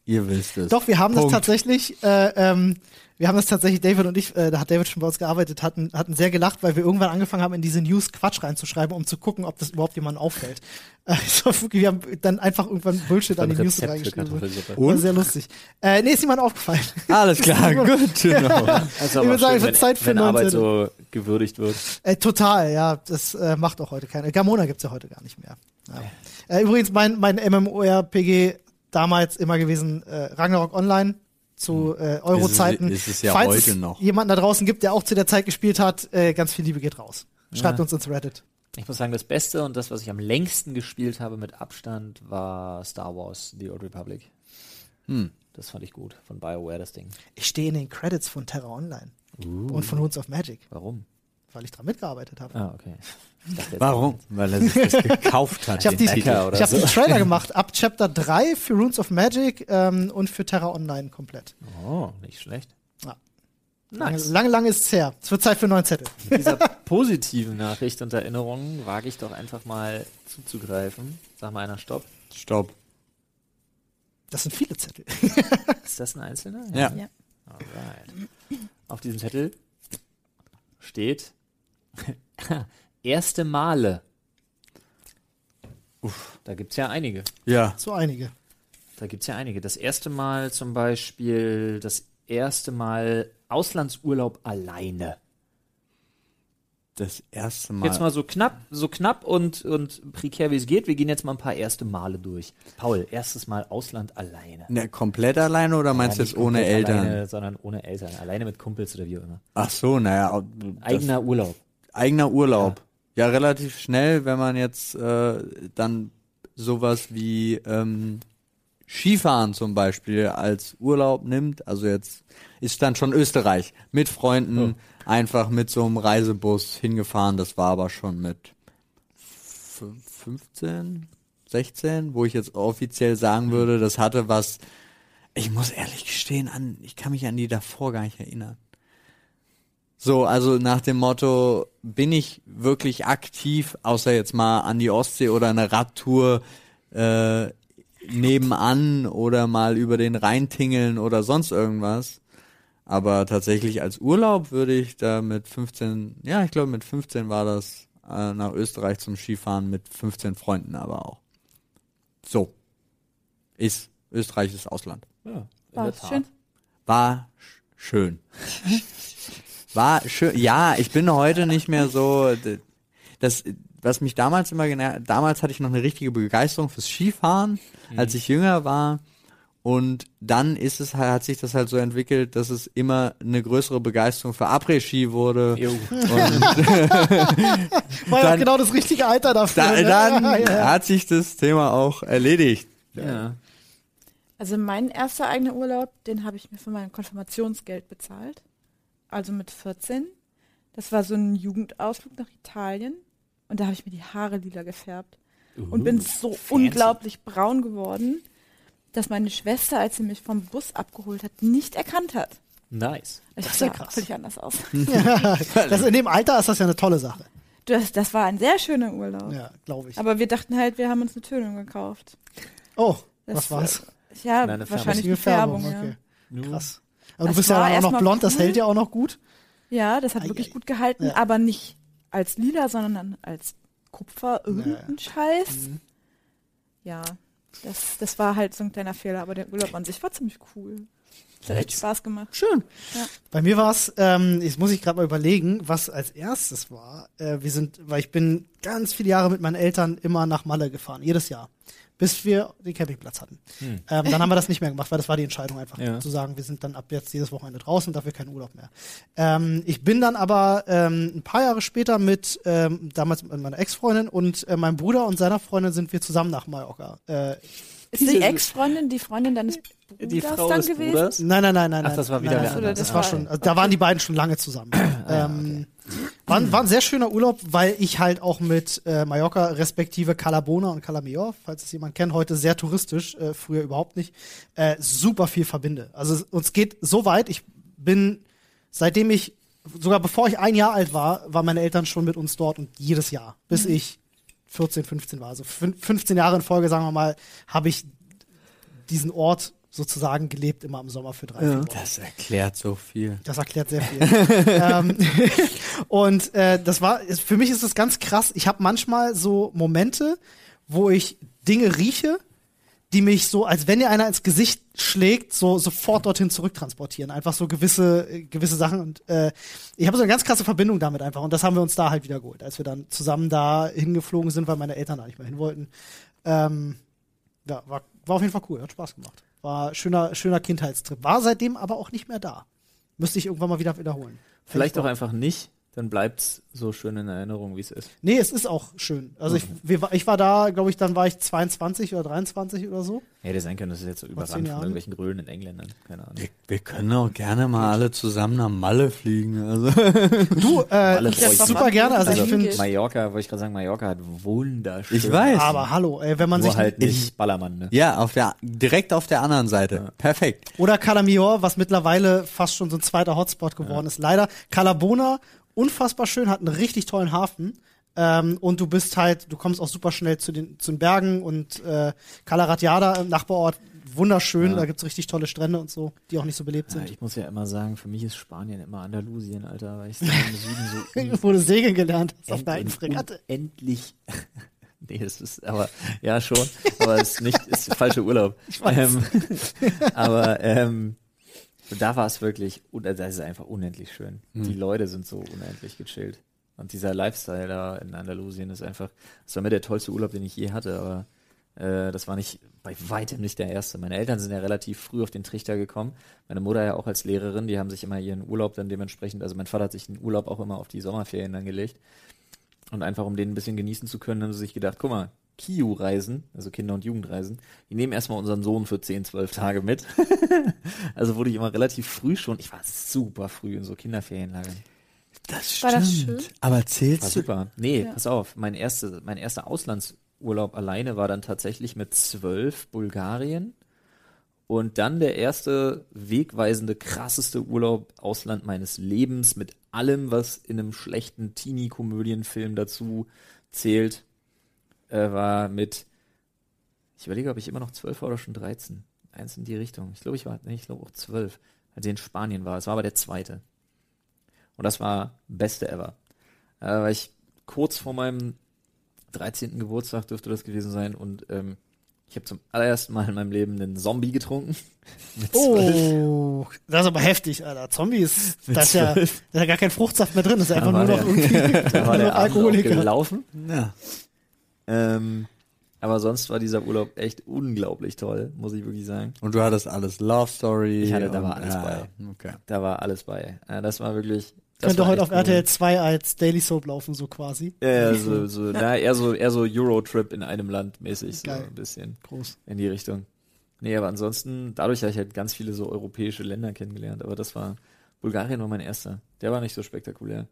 Speaker 3: ihr wisst es.
Speaker 1: Doch, wir haben Punkt. das tatsächlich, äh, ähm, wir haben das tatsächlich, David und ich, äh, da hat David schon bei uns gearbeitet, hatten, hatten sehr gelacht, weil wir irgendwann angefangen haben, in diese News Quatsch reinzuschreiben, um zu gucken, ob das überhaupt jemandem auffällt. Also, wir haben dann einfach irgendwann Bullshit an die News reingeschrieben. War sehr lustig. Äh, nee, ist niemand aufgefallen.
Speaker 3: Alles klar, gut. Genau.
Speaker 4: Also ich würde sagen, es wird Zeit für wenn Arbeit so gewürdigt wird.
Speaker 1: Äh, total, ja. Das äh, macht auch heute keiner. Gamona gibt's ja heute gar nicht mehr. Ja. Äh, übrigens, mein, mein MMORPG damals immer gewesen, äh, Ragnarok Online zu äh, Euro-Zeiten.
Speaker 3: Ist, ist es ja
Speaker 1: Falls
Speaker 3: heute noch.
Speaker 1: jemanden da draußen gibt, der auch zu der Zeit gespielt hat, äh, ganz viel Liebe geht raus. Schreibt ja. uns ins Reddit.
Speaker 4: Ich muss sagen, das Beste und das, was ich am längsten gespielt habe mit Abstand, war Star Wars The Old Republic. Hm. Das fand ich gut, von BioWare das Ding.
Speaker 1: Ich stehe in den Credits von Terra Online uh. und von Runes of Magic.
Speaker 4: Warum?
Speaker 1: Weil ich dran mitgearbeitet habe.
Speaker 4: Ah, okay.
Speaker 3: Warum? Weil er sich das gekauft hat.
Speaker 1: Ich habe hab so. den Trailer gemacht, ab Chapter 3 für Runes of Magic ähm, und für Terra Online komplett.
Speaker 4: Oh, nicht schlecht.
Speaker 1: Ja. Nice. Lange, lange, lange ist es her. Es wird Zeit für einen neuen Zettel.
Speaker 4: Mit dieser positiven Nachricht und Erinnerung wage ich doch einfach mal zuzugreifen. Sag mal einer Stopp.
Speaker 3: Stopp.
Speaker 1: Das sind viele Zettel.
Speaker 4: ist das ein einzelner?
Speaker 3: Ja. ja.
Speaker 4: Alright. Auf diesem Zettel steht erste Male. Uff, da gibt es ja einige.
Speaker 3: Ja.
Speaker 1: So einige.
Speaker 4: Da gibt es ja einige. Das erste Mal zum Beispiel, das erste Mal Auslandsurlaub alleine.
Speaker 3: Das erste Mal.
Speaker 4: Jetzt mal so knapp, so knapp und, und prekär wie es geht. Wir gehen jetzt mal ein paar erste Male durch. Paul, erstes Mal Ausland alleine.
Speaker 3: Ne, komplett alleine oder meinst du jetzt ohne Eltern?
Speaker 4: Alleine, sondern ohne Eltern. Alleine mit Kumpels oder wie auch immer.
Speaker 3: Ach so, naja.
Speaker 4: Eigener Urlaub.
Speaker 3: Eigener Urlaub. Ja. Ja, relativ schnell, wenn man jetzt äh, dann sowas wie ähm, Skifahren zum Beispiel als Urlaub nimmt, also jetzt ist dann schon Österreich mit Freunden oh. einfach mit so einem Reisebus hingefahren. Das war aber schon mit 15, 16, wo ich jetzt offiziell sagen würde, das hatte was. Ich muss ehrlich gestehen, an, ich kann mich an die davor gar nicht erinnern. So, also nach dem Motto, bin ich wirklich aktiv, außer jetzt mal an die Ostsee oder eine Radtour äh, nebenan oder mal über den Rhein tingeln oder sonst irgendwas. Aber tatsächlich als Urlaub würde ich da mit 15, ja, ich glaube mit 15 war das äh, nach Österreich zum Skifahren mit 15 Freunden aber auch. So. Ist, Österreich ist Ausland.
Speaker 2: Ja, war schön.
Speaker 3: War schön. War schön. Ja, ich bin heute nicht mehr so. Das, was mich damals immer genervt, damals hatte ich noch eine richtige Begeisterung fürs Skifahren, mhm. als ich jünger war. Und dann ist es halt, hat sich das halt so entwickelt, dass es immer eine größere Begeisterung für Après-Ski wurde.
Speaker 1: War ja genau das richtige Alter dafür.
Speaker 3: Da, ne? dann ja, ja. hat sich das Thema auch erledigt.
Speaker 4: Ja.
Speaker 2: Also mein erster eigener Urlaub, den habe ich mir von meinem Konfirmationsgeld bezahlt also mit 14. Das war so ein Jugendausflug nach Italien. Und da habe ich mir die Haare lila gefärbt. Uh, und bin so fancy. unglaublich braun geworden, dass meine Schwester, als sie mich vom Bus abgeholt hat, nicht erkannt hat.
Speaker 4: Nice.
Speaker 2: Ich das ist ja krass. völlig anders aus.
Speaker 1: ja, das in dem Alter ist das ja eine tolle Sache.
Speaker 2: Das, das war ein sehr schöner Urlaub.
Speaker 1: Ja, glaube ich.
Speaker 2: Aber wir dachten halt, wir haben uns eine Tönung gekauft.
Speaker 1: Oh, das, was war's?
Speaker 2: Ja, wahrscheinlich eine Färbung. Färbung okay.
Speaker 1: ja. Krass. Aber das du bist ja auch noch blond, das hält ja auch noch gut.
Speaker 2: Ja, das hat ei, wirklich ei, gut gehalten, ja. aber nicht als lila, sondern als Kupfer, irgendein ja. Scheiß. Mhm. Ja, das, das war halt so ein kleiner Fehler, aber der Urlaub an sich war ziemlich cool. Das hat echt Spaß gemacht.
Speaker 3: Schön.
Speaker 1: Bei mir war es, ähm, jetzt muss ich gerade mal überlegen, was als erstes war. Äh, wir sind, weil ich bin ganz viele Jahre mit meinen Eltern immer nach Malle gefahren, jedes Jahr, bis wir den Campingplatz hatten.
Speaker 4: Hm.
Speaker 1: Ähm, dann haben wir das nicht mehr gemacht, weil das war die Entscheidung einfach
Speaker 4: Ja.
Speaker 1: zu sagen, wir sind dann ab jetzt jedes Wochenende draußen, dafür keinen Urlaub mehr. Ähm, ich bin dann aber ähm, ein paar Jahre später mit ähm, damals mit meiner Ex-Freundin und äh, meinem Bruder und seiner Freundin sind wir zusammen nach Mallorca. Äh,
Speaker 2: Ist die Ex-Freundin die Freundin deines Bruders
Speaker 4: Die Frau
Speaker 2: dann
Speaker 4: des
Speaker 2: gewesen?
Speaker 4: Bruders?
Speaker 1: Nein, nein, nein, nein.
Speaker 4: Ach, das war wieder
Speaker 1: nein, nein,
Speaker 2: anders.
Speaker 1: Das
Speaker 2: Ah,
Speaker 1: war schon,
Speaker 2: okay.
Speaker 1: also da waren die beiden schon lange zusammen. ähm, war, ein- war ein sehr schöner Urlaub, weil ich halt auch mit äh, Mallorca respektive Calabona und Calamior, falls es jemand kennt, heute sehr touristisch, äh, früher überhaupt nicht, äh, super viel verbinde. Also uns geht so weit, ich bin, seitdem ich, sogar bevor ich ein Jahr alt war, waren meine Eltern schon mit uns dort und jedes Jahr, bis ich 14, 15 war. Also fün- 15 Jahre in Folge, sagen wir mal, habe ich diesen Ort sozusagen gelebt, immer im Sommer für drei, vier Wochen.
Speaker 3: Das erklärt so viel.
Speaker 1: Das erklärt sehr viel. ähm, und äh, das war, ist, für mich ist es ganz krass. Ich habe manchmal so Momente, wo ich Dinge rieche, die mich so, als wenn dir einer ins Gesicht schlägt, so sofort dorthin zurücktransportieren. Einfach so gewisse, äh, gewisse Sachen. Und äh, ich habe so eine ganz krasse Verbindung damit einfach. Und das haben wir uns da halt wieder geholt, als wir dann zusammen da hingeflogen sind, weil meine Eltern da nicht mehr hin wollten. Ähm, ja, war, war auf jeden Fall cool, hat Spaß gemacht. War schöner, schöner Kindheitstrip. War seitdem aber auch nicht mehr da. Müsste ich irgendwann mal wieder wiederholen.
Speaker 4: Vielleicht auch einfach nicht, dann bleibt's so schön in Erinnerung, wie es ist.
Speaker 1: Nee, es ist auch schön. Also ich, wir, war- ich war da, glaube ich, dann war ich 22 oder 23 oder so.
Speaker 4: Hätte sein können, das ist jetzt so überrannt von irgendwelchen grölenden Engländern. Keine Ahnung.
Speaker 3: Wir, wir können auch gerne mal alle zusammen nach Malle fliegen. Also.
Speaker 1: Du, äh, ich
Speaker 4: sich.
Speaker 1: super gerne. Also,
Speaker 2: Also,
Speaker 1: ich finde.
Speaker 4: Mallorca, wollte ich gerade sagen, Mallorca hat wunderschön.
Speaker 3: Ich weiß.
Speaker 1: aber hallo, ey, wenn man
Speaker 4: Nur
Speaker 1: sich
Speaker 4: halt nicht Ballermann, ne?
Speaker 3: Ja, auf der, direkt auf der anderen Seite.
Speaker 4: Ja.
Speaker 3: Perfekt.
Speaker 1: oder Calamior, was mittlerweile fast schon so ein zweiter Hotspot geworden ist. Leider Calabona unfassbar schön, hat einen richtig tollen Hafen. Ähm, und du bist halt, du kommst auch super schnell zu den, zu den Bergen und äh, Calaratiada im Nachbarort, wunderschön,
Speaker 4: Ja.
Speaker 1: da gibt's richtig tolle Strände und so, die auch nicht so belebt
Speaker 4: Ja,
Speaker 1: sind.
Speaker 4: ich muss ja immer sagen, für mich ist Spanien immer Andalusien, Alter, weil ich im Süden so
Speaker 1: Wo du segeln gelernt hast auf der alten
Speaker 4: end-
Speaker 1: Fregatte.
Speaker 4: Unendlich. nee, das ist, aber, ja, schon. Aber es ist nicht, ist falscher Urlaub.
Speaker 1: Ich weiß.
Speaker 4: Ähm, aber, ähm, da war es wirklich, un- das ist einfach unendlich schön.
Speaker 1: Hm.
Speaker 4: Die Leute sind so unendlich gechillt. Und dieser Lifestyle da in Andalusien ist einfach, das war mir der tollste Urlaub, den ich je hatte, aber äh, das war nicht, bei weitem nicht der erste. Meine Eltern sind ja relativ früh auf den Trichter gekommen. Meine Mutter ja auch als Lehrerin, die haben sich immer ihren Urlaub dann dementsprechend, also mein Vater hat sich den Urlaub auch immer auf die Sommerferien dann gelegt. Und einfach um den ein bisschen genießen zu können, haben sie sich gedacht, guck mal, KIU-Reisen, also Kinder- und Jugendreisen, die nehmen erstmal unseren Sohn für 10, 12 Tage mit. also wurde ich immer relativ früh schon, ich war super früh in so Kinderferienlagern.
Speaker 3: Das
Speaker 2: War das schön?
Speaker 3: Aber
Speaker 4: War
Speaker 3: zählst du?
Speaker 4: super. Nee,
Speaker 2: Ja.
Speaker 4: pass auf, mein, erste, mein erster Auslandsurlaub alleine war dann tatsächlich mit zwölf Bulgarien. Und dann der erste wegweisende, krasseste Urlaub Ausland meines Lebens mit allem, was in einem schlechten Teenie-Komödienfilm dazu zählt, äh, war mit, ich überlege, ob ich immer noch zwölf war oder schon 13. Eins in die Richtung. Ich glaube, ich war, nee, ich glaube auch zwölf, als ich in Spanien war. Es war aber der zweite. Und das war beste ever. Äh, weil ich kurz vor meinem 13. Geburtstag dürfte das gewesen sein und ähm, ich habe zum allerersten Mal in meinem Leben einen Zombie getrunken.
Speaker 1: Oh, das ist aber heftig, Alter. Zombies, da ist, ja, da ist ja gar kein Fruchtsaft mehr drin, das ist einfach nur noch irgendwie
Speaker 4: Da war
Speaker 1: nur
Speaker 4: der
Speaker 1: Alkoholiker.
Speaker 4: gelaufen.
Speaker 3: Ja.
Speaker 4: Ähm, aber sonst war dieser Urlaub echt unglaublich toll, muss ich wirklich sagen.
Speaker 3: Und du hattest alles Love Story.
Speaker 4: Ich hatte, da
Speaker 3: und-
Speaker 4: war alles
Speaker 3: ja,
Speaker 4: bei.
Speaker 3: Okay.
Speaker 4: Da war alles bei. Äh, das war wirklich. Das
Speaker 1: Könnte
Speaker 4: war
Speaker 1: heute auf
Speaker 4: cool.
Speaker 1: RTL 2 als Daily Soap laufen, so quasi.
Speaker 4: Ja, ja, so, so, na, eher so, eher so Eurotrip in einem Land mäßig, so
Speaker 1: Geil.
Speaker 4: ein bisschen
Speaker 1: Groß.
Speaker 4: in die Richtung. Nee, aber ansonsten, dadurch habe ich halt ganz viele so europäische Länder kennengelernt, aber das war, Bulgarien war mein erster. Der war nicht so spektakulär.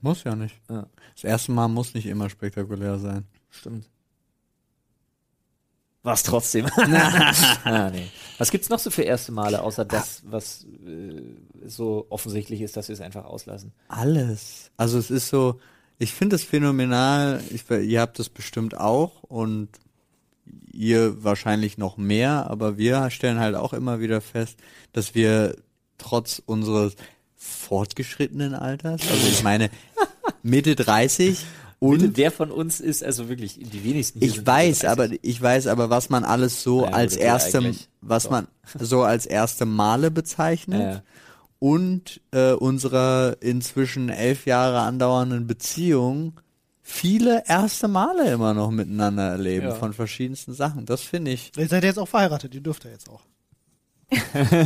Speaker 3: Muss ja nicht.
Speaker 4: Ja.
Speaker 3: Das erste Mal muss nicht immer spektakulär sein.
Speaker 4: Stimmt. War es trotzdem. ah, nee. Was gibt's noch so für erste Male, außer das, was äh, so offensichtlich ist, dass wir es einfach auslassen?
Speaker 3: Alles. Also es ist so, ich finde es phänomenal, ich, ihr habt es bestimmt auch und ihr wahrscheinlich noch mehr, aber wir stellen halt auch immer wieder fest, dass wir trotz unseres fortgeschrittenen Alters, also ich meine Mitte 30, Und
Speaker 4: wer von uns ist also wirklich die wenigsten? hier
Speaker 3: ich
Speaker 4: sind
Speaker 3: weiß,
Speaker 4: 30.
Speaker 3: aber ich weiß aber, was man alles so
Speaker 4: Ja,
Speaker 3: als erste, was
Speaker 4: doch.
Speaker 3: man so als erste Male bezeichnet.
Speaker 4: Ja, ja.
Speaker 3: und äh, unserer inzwischen elf Jahre andauernden Beziehung viele erste Male immer noch miteinander erleben
Speaker 4: Ja.
Speaker 3: von verschiedensten Sachen. Das finde ich.
Speaker 1: Ihr seid jetzt auch verheiratet, ihr dürft ja jetzt auch.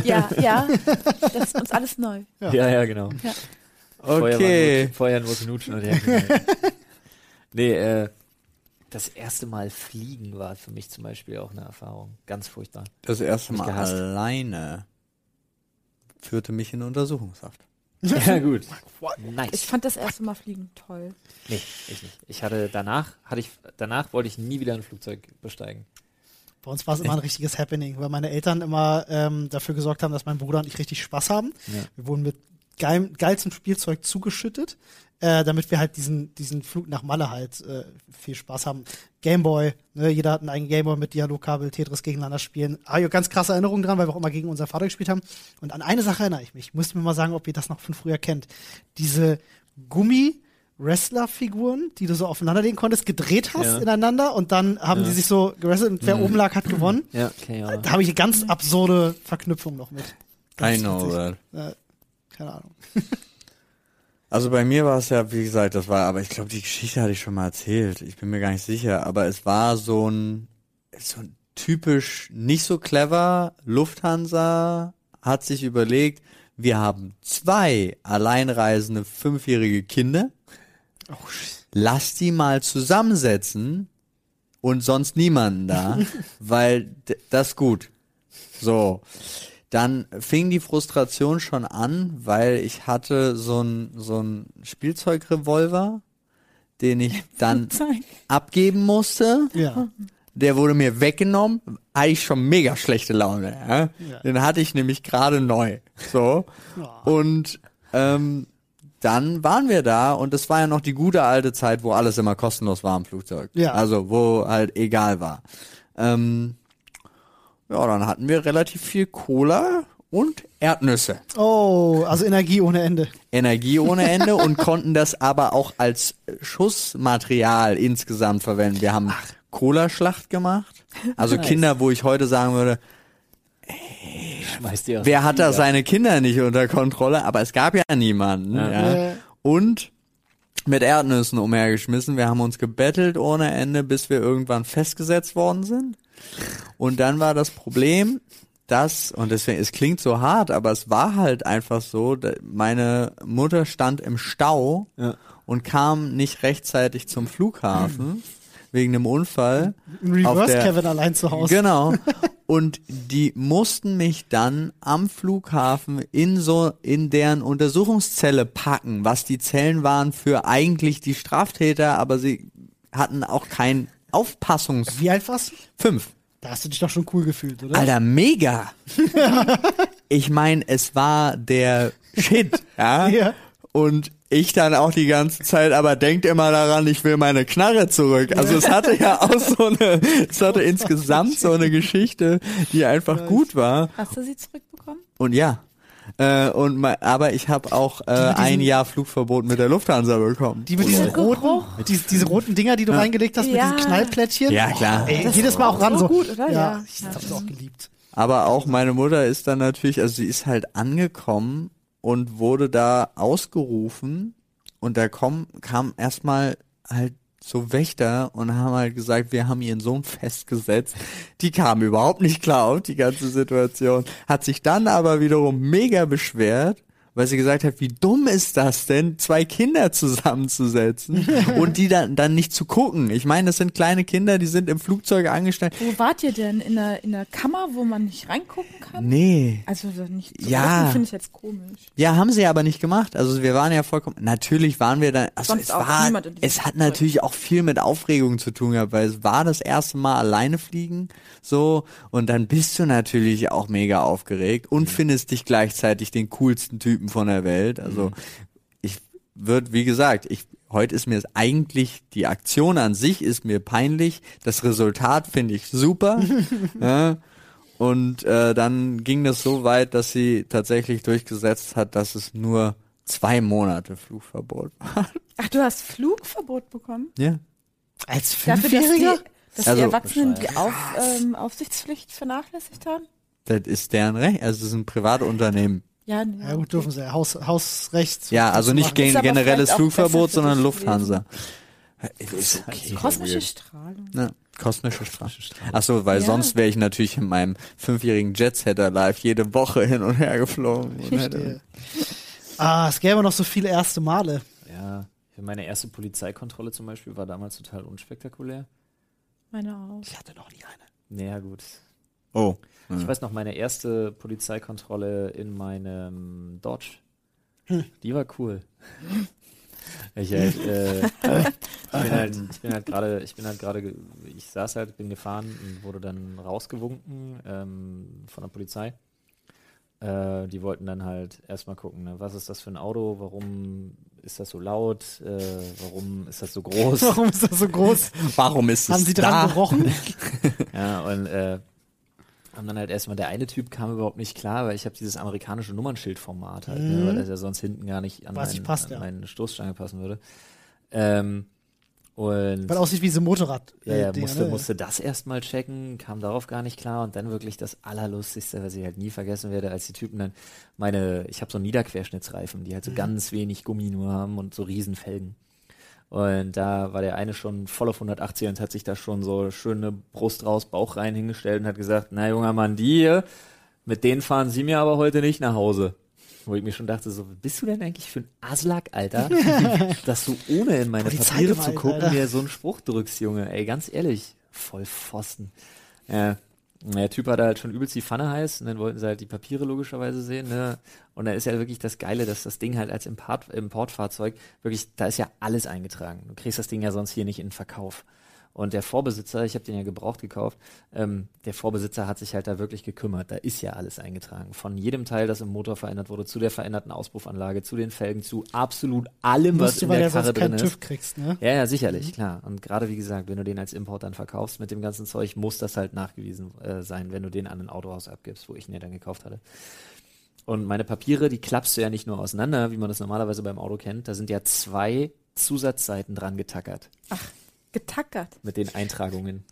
Speaker 2: Ja, ja. Das ist uns alles neu.
Speaker 1: Ja.
Speaker 4: Ja, ja, genau. Vorher,
Speaker 3: Okay.
Speaker 4: war nur, vorher nur knutschen und herknallen. Nee, äh, das erste Mal fliegen war für mich zum Beispiel auch eine Erfahrung. Ganz furchtbar.
Speaker 3: Das erste
Speaker 4: ich
Speaker 3: Mal
Speaker 4: gehasst.
Speaker 3: alleine führte mich in Untersuchungshaft.
Speaker 4: Ja, gut.
Speaker 2: Ich
Speaker 4: Nice.
Speaker 2: fand das erste Mal fliegen toll.
Speaker 4: Nee, ich nicht. Ich hatte danach, hatte ich, danach wollte ich nie wieder ein Flugzeug besteigen.
Speaker 1: Bei uns war es immer ein richtiges Happening, weil meine Eltern immer ähm, dafür gesorgt haben, dass mein Bruder und ich richtig Spaß haben.
Speaker 4: Ja.
Speaker 1: Wir wurden mit geil, geilstem Spielzeug zugeschüttet, äh, damit wir halt diesen, diesen Flug nach Malle halt äh, viel Spaß haben. Gameboy, ne, jeder hat einen eigenen Gameboy mit Dialogkabel, Tetris gegeneinander spielen. Habe ich ganz krasse Erinnerungen dran, weil wir auch immer gegen unseren Vater gespielt haben. Und an eine Sache erinnere ich mich. Müsst mir mal sagen, ob ihr das noch von früher kennt. Diese Gummi- Wrestler-Figuren, die du so aufeinanderlegen konntest, gedreht hast
Speaker 4: Ja.
Speaker 1: ineinander und dann haben
Speaker 4: Ja.
Speaker 1: die sich so gewrestelt und wer
Speaker 4: Mhm.
Speaker 1: oben lag, hat gewonnen.
Speaker 4: Ja, okay, ja.
Speaker 1: Da habe ich eine ganz absurde Verknüpfung noch mit. Ganz
Speaker 3: I know that.
Speaker 1: Äh, keine Ahnung.
Speaker 3: Also bei mir war es ja, wie gesagt, das war, aber ich glaube, die Geschichte hatte ich schon mal erzählt. Ich bin mir gar nicht sicher, aber es war so ein, so ein typisch nicht so clever. Lufthansa hat sich überlegt, wir haben zwei alleinreisende fünfjährige Kinder.
Speaker 1: Oh.
Speaker 3: Lass die mal zusammensetzen und sonst niemanden da, weil das ist gut. So. Dann fing die Frustration schon an, weil ich hatte so ein so ein Spielzeugrevolver, den ich dann abgeben musste.
Speaker 1: Ja.
Speaker 3: Der wurde mir weggenommen, hatte ich schon mega schlechte Laune. Ja?
Speaker 1: Ja.
Speaker 3: Den hatte ich nämlich gerade neu. So.
Speaker 1: Ja.
Speaker 3: Und ähm, dann waren wir da und es war ja noch die gute alte Zeit, wo alles immer kostenlos war im Flugzeug.
Speaker 1: Ja.
Speaker 3: Also wo halt egal war. Ähm, ja, dann hatten wir relativ viel Cola und Erdnüsse.
Speaker 1: Oh, also Energie ohne Ende.
Speaker 3: Energie ohne Ende und konnten das aber auch als Schussmaterial insgesamt verwenden. Wir haben Cola-Schlacht gemacht. Also
Speaker 4: Nice.
Speaker 3: Kinder, wo ich heute sagen würde,
Speaker 4: Schmeißt aus
Speaker 3: wer hat da seine Kinder nicht unter Kontrolle? Aber es gab ja niemanden.
Speaker 4: Ja.
Speaker 3: Ja. Und mit Erdnüssen umhergeschmissen. Wir haben uns gebettelt ohne Ende, bis wir irgendwann festgesetzt worden sind. Und dann war das Problem, dass, und deswegen, es klingt so hart, aber es war halt einfach so, meine Mutter stand im Stau
Speaker 4: Ja.
Speaker 3: und kam nicht rechtzeitig zum Flughafen wegen einem Unfall.
Speaker 1: ein
Speaker 3: Auf
Speaker 1: Reverse
Speaker 3: der-
Speaker 1: Kevin allein zu Hause.
Speaker 3: Genau. Und die mussten mich dann am Flughafen in so, in deren Untersuchungszelle packen, was die Zellen waren für eigentlich die Straftäter, aber sie hatten auch kein Aufpassungs...
Speaker 1: Wie alt warst du?
Speaker 3: Fünf.
Speaker 1: Da hast du dich doch schon cool gefühlt, oder?
Speaker 3: Alter, mega. ich meine, es war der Shit, ja?
Speaker 1: Ja.
Speaker 3: Und ich dann auch die ganze Zeit, aber denkt immer daran, ich will meine Knarre zurück. Also es hatte ja auch so eine, es hatte insgesamt so eine Geschichte, die einfach gut war.
Speaker 2: Hast du sie zurückbekommen?
Speaker 3: Und ja. Äh, und ma- aber ich habe auch äh, ein Jahr Flugverbot mit der Lufthansa bekommen.
Speaker 1: Die mit diesen
Speaker 2: Der
Speaker 1: roten,
Speaker 2: Geruch.
Speaker 1: die, diese roten Dinger, die du reingelegt hast, mit
Speaker 2: Ja.
Speaker 1: diesen Knallplättchen.
Speaker 3: Ja, klar.
Speaker 1: Ey,
Speaker 2: Das
Speaker 1: jedes Mal auch
Speaker 2: auch
Speaker 1: ran
Speaker 2: so
Speaker 1: so.
Speaker 2: gut, oder?
Speaker 1: Ja,
Speaker 2: Ja.
Speaker 1: ich hab's auch geliebt.
Speaker 3: Aber auch meine Mutter ist dann natürlich, also sie ist halt angekommen und wurde da ausgerufen und da kommen, kam erstmal halt so Wächter und haben halt gesagt, wir haben ihren Sohn festgesetzt. Die kamen überhaupt nicht klar auf die ganze Situation. Hat sich dann aber wiederum mega beschwert, weil sie gesagt hat, wie dumm ist das denn, zwei Kinder zusammenzusetzen und die dann, dann nicht zu gucken. Ich meine, das sind kleine Kinder, die sind im Flugzeug angestellt.
Speaker 2: Wo wart ihr denn? In der, in der Kammer, wo man nicht reingucken kann?
Speaker 3: Nee.
Speaker 2: Also nicht zu
Speaker 3: Ja.
Speaker 2: finde ich jetzt komisch.
Speaker 3: Ja, haben sie aber nicht gemacht. Also wir waren ja vollkommen, natürlich waren wir dann, also
Speaker 2: Sonst
Speaker 3: es war, es hat natürlich auch viel mit Aufregung zu tun gehabt, weil es war das erste Mal alleine fliegen, so, und dann bist du natürlich auch mega aufgeregt und findest dich gleichzeitig den coolsten Typen von der Welt. Also ich würde, wie gesagt, ich, heute ist mir es eigentlich, die Aktion an sich ist mir peinlich, das Resultat finde ich super, ja. Und äh, dann ging das so weit, dass sie tatsächlich durchgesetzt hat, dass es nur zwei Monate Flugverbot.
Speaker 2: Ach, du hast Flugverbot bekommen?
Speaker 3: ja.
Speaker 1: Als
Speaker 2: Dafür, dass die,
Speaker 1: Fünfjähriger?
Speaker 2: dass
Speaker 3: Also-
Speaker 2: die Erwachsenen die Auf, ähm, Aufsichtspflicht vernachlässigt haben?
Speaker 3: Das ist deren Recht. Also es ist ein Privatunternehmen.
Speaker 2: Ja,
Speaker 1: Ja gut, dürfen sie. Haus, Hausrecht.
Speaker 3: Ja, also nicht gen generelles Flugverbot, sondern Lufthansa. Ist okay.
Speaker 2: Kosmische Strahlung.
Speaker 3: Ne, kosmische Strafe. Ach so, weil
Speaker 2: Ja.
Speaker 3: sonst wäre ich natürlich in meinem fünfjährigen Jetsetter live jede Woche hin und her geflogen. Und hätte.
Speaker 1: Ah, es gäbe noch so viele erste Male.
Speaker 4: Ja, meine erste Polizeikontrolle zum Beispiel war damals total unspektakulär.
Speaker 2: Meine auch.
Speaker 1: Ich hatte noch nie eine.
Speaker 4: Naja, gut.
Speaker 3: Oh.
Speaker 4: Ich weiß noch, meine erste Polizeikontrolle in meinem Dodge, die war cool. Ich halt, äh, ich bin halt, ich bin halt gerade, ich bin halt gerade, ge- ich saß halt, bin gefahren und wurde dann rausgewunken ähm, von der Polizei. Äh, die wollten dann halt erstmal gucken, ne, was ist das für ein Auto, warum ist das so laut, äh, warum ist das so groß?
Speaker 1: Warum ist das so groß?
Speaker 3: Warum ist es
Speaker 1: Haben sie
Speaker 3: da?
Speaker 1: dran gerochen?
Speaker 4: Ja, und äh, haben dann halt erstmal, der eine Typ kam überhaupt nicht klar, weil ich habe dieses amerikanische Nummernschildformat halt, ne, weil das ja sonst hinten gar nicht an,
Speaker 1: Was
Speaker 4: mein,
Speaker 1: nicht passt,
Speaker 4: an
Speaker 1: ja.
Speaker 4: meine Stoßstange passen würde. Ähm, und
Speaker 1: Weil aussieht wie so Motorrad.
Speaker 4: ja, ja,
Speaker 1: äh,
Speaker 4: musste,
Speaker 1: ne?
Speaker 4: musste das erstmal checken, kam darauf gar nicht klar und dann wirklich das Allerlustigste, was ich halt nie vergessen werde, als die Typen dann meine, ich habe so Niederquerschnittsreifen, die halt
Speaker 1: Mhm.
Speaker 4: so ganz wenig Gummi nur haben und so riesen Felgen. Und da war der eine schon voll auf 180 und hat sich da schon so schöne Brust raus, Bauch rein hingestellt und hat gesagt, na junger Mann, die hier, mit denen fahren Sie mir aber heute nicht nach Hause. Wo ich mir schon dachte, so, bist du denn eigentlich für ein Aslak, Alter? dass du ohne in meine Papiere zu gucken,
Speaker 1: Alter.
Speaker 4: mir so einen Spruch drückst, Junge. Ey, ganz ehrlich, voll Pfosten. Ja, der Typ hatte halt schon übelst die Pfanne heiß und dann wollten sie halt die Papiere logischerweise sehen. Ne? Und da ist ja wirklich das Geile, dass das Ding halt als Import, Importfahrzeug wirklich, da ist ja alles eingetragen. Du kriegst das Ding ja sonst hier nicht in den Verkauf. Und der Vorbesitzer, ich habe den ja gebraucht gekauft, ähm, der Vorbesitzer hat sich halt da wirklich gekümmert. Da ist ja alles eingetragen. Von jedem Teil, das im Motor verändert wurde, zu der veränderten Auspuffanlage, zu den Felgen, zu absolut allem, was
Speaker 1: du,
Speaker 4: in der
Speaker 1: du
Speaker 4: Karre drin ist.
Speaker 1: TÜV kriegst, ne?
Speaker 4: Ja, ja, sicherlich, klar. Und gerade wie gesagt, wenn du den als Import dann verkaufst mit dem ganzen Zeug, muss das halt nachgewiesen äh, sein, wenn du den an ein Autohaus abgibst, wo ich ihn ja dann gekauft hatte. Und meine Papiere, die klappst du ja nicht nur auseinander, wie man das normalerweise beim Auto kennt. Da sind ja zwei Zusatzseiten dran getackert
Speaker 2: Getackert.
Speaker 4: mit den Eintragungen.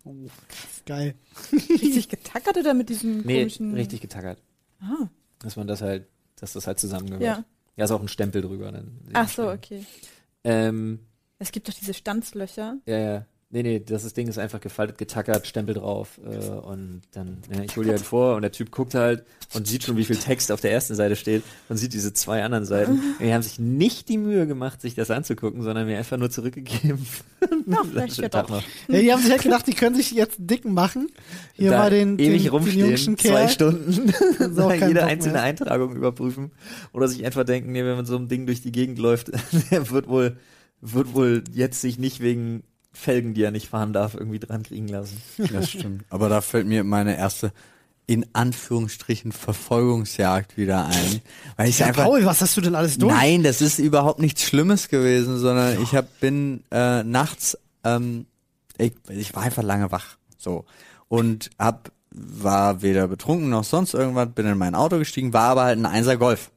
Speaker 1: Geil.
Speaker 2: Richtig getackert oder mit diesem
Speaker 4: Nee,
Speaker 2: komischen.
Speaker 4: richtig getackert.
Speaker 2: Ah,
Speaker 4: Dass man das halt, dass das halt zusammengehört.
Speaker 2: ja.
Speaker 4: Ja, ist auch ein Stempel drüber. Dann
Speaker 2: Ach so, okay.
Speaker 4: Ähm,
Speaker 2: Es gibt doch diese Stanzlöcher.
Speaker 4: Ja, ja. Nee, nee, das ist- Ding ist einfach gefaltet, getackert, Stempel drauf. Äh, und dann, ja, ich hole die halt vor und der Typ guckt halt und sieht schon, wie viel Text auf der ersten Seite steht und sieht diese zwei anderen Seiten. Und die haben sich nicht die Mühe gemacht, sich das anzugucken, sondern mir einfach nur zurückgegeben.
Speaker 2: Vielleicht ja
Speaker 1: die haben sich halt gedacht, die können sich jetzt dicken machen. Hier
Speaker 4: da
Speaker 1: mal den,
Speaker 4: ewig
Speaker 1: den, den
Speaker 4: rumstehen,
Speaker 1: jüngsten
Speaker 4: zwei. Stunden,
Speaker 1: kein
Speaker 4: jede einzelne
Speaker 1: mehr.
Speaker 4: Eintragung überprüfen oder sich einfach denken, nee, wenn man so ein Ding durch die Gegend läuft, der wird wohl, wird wohl jetzt sich nicht wegen Felgen, die er nicht fahren darf, irgendwie dran kriegen lassen.
Speaker 3: Das stimmt. Aber da fällt mir meine erste in Anführungsstrichen Verfolgungsjagd wieder ein. Weil ich
Speaker 1: Ja,
Speaker 3: einfach.
Speaker 1: Paul, was hast du denn alles durch?
Speaker 3: Nein, das ist überhaupt nichts Schlimmes gewesen, sondern ich hab, bin äh, nachts, ähm, ich, ich war einfach lange wach, so und hab war weder betrunken noch sonst irgendwas, bin in mein Auto gestiegen, war aber halt ein Einser Golf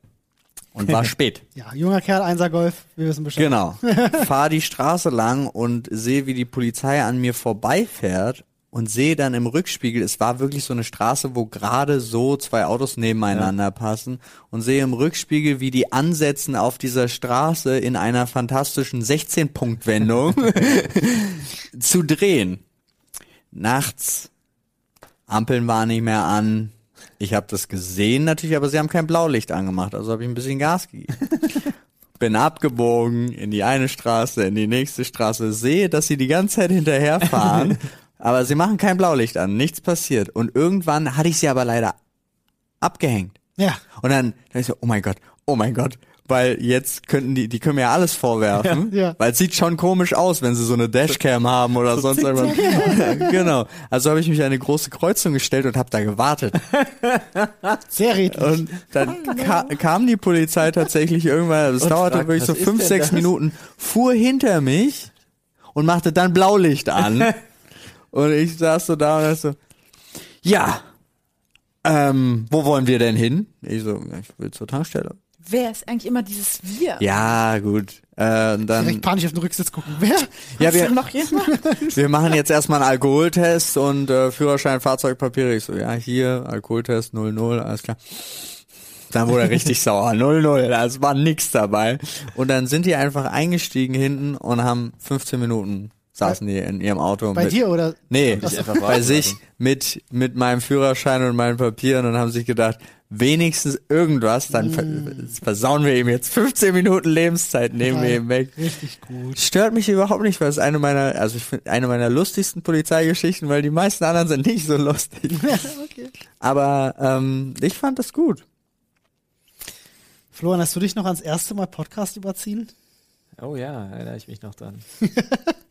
Speaker 3: und war spät.
Speaker 1: Ja, junger Kerl, Einser Golf, wir wissen Bescheid.
Speaker 3: Genau. Fahr die Straße lang und sehe, wie die Polizei an mir vorbeifährt und sehe dann im Rückspiegel, es war wirklich so eine Straße, wo gerade so zwei Autos nebeneinander passen und sehe im Rückspiegel, wie die ansetzen auf dieser Straße in einer fantastischen 16-Punkt-Wendung zu drehen. Nachts, Ampeln waren nicht mehr an. Ich habe das gesehen natürlich, aber sie haben kein Blaulicht angemacht, also habe ich ein bisschen Gas gegeben bin abgebogen in die eine Straße, in die nächste Straße, sehe, dass sie die ganze Zeit hinterherfahren, aber sie machen kein Blaulicht an, nichts passiert. Und irgendwann hatte ich sie aber leider abgehängt.
Speaker 1: Ja.
Speaker 3: Und dann, dann ich so, oh mein Gott, oh mein Gott, weil jetzt könnten die, die können mir ja alles vorwerfen,
Speaker 1: Ja, ja.
Speaker 3: weil es sieht schon komisch aus, wenn sie so eine Dashcam haben oder sonst irgendwas. genau. Also habe ich mich an eine große Kreuzung gestellt und habe da gewartet.
Speaker 1: Sehr redlich.
Speaker 3: Und dann ka kam die Polizei tatsächlich irgendwann, das
Speaker 4: Und
Speaker 3: dauerte
Speaker 4: fragt,
Speaker 3: wirklich so fünf, sechs
Speaker 4: das?
Speaker 3: Minuten, fuhr hinter mich und machte dann Blaulicht an. und ich saß so da und dachte so, ja, ähm, wo wollen wir denn hin? Ich so, ich will zur Tankstelle.
Speaker 2: Wer ist eigentlich immer dieses Wir?
Speaker 3: Ja, gut. Äh, und dann,
Speaker 1: Direkt panisch auf den Rücksitz gucken. Wer?
Speaker 3: ja, wir,
Speaker 2: noch jemand?
Speaker 3: wir machen jetzt erstmal einen Alkoholtest und äh, Führerschein, Fahrzeugpapiere. Ich so, ja, hier, Alkoholtest 00, alles klar. Dann wurde er richtig sauer. 00, da war nix dabei. Und dann sind die einfach eingestiegen hinten und haben 15 Minuten saßen die in ihrem Auto.
Speaker 1: Bei
Speaker 3: mit,
Speaker 1: dir oder?
Speaker 3: Nee, bei sich mit, mit meinem Führerschein und meinen Papieren und haben sich gedacht, wenigstens irgendwas, dann ver versauen wir ihm jetzt 15 Minuten Lebenszeit, nehmen wir
Speaker 1: Geil.
Speaker 3: ihm weg.
Speaker 1: Richtig gut.
Speaker 3: Stört mich überhaupt nicht, weil es eine meiner, also ich finde, eine meiner lustigsten Polizeigeschichten, weil die meisten anderen sind nicht so lustig.
Speaker 1: okay.
Speaker 3: Aber ähm, ich fand das gut.
Speaker 1: Florian, hast du dich noch ans erste Mal Podcast überziehen?
Speaker 4: Oh ja, erinnere ich mich noch dran.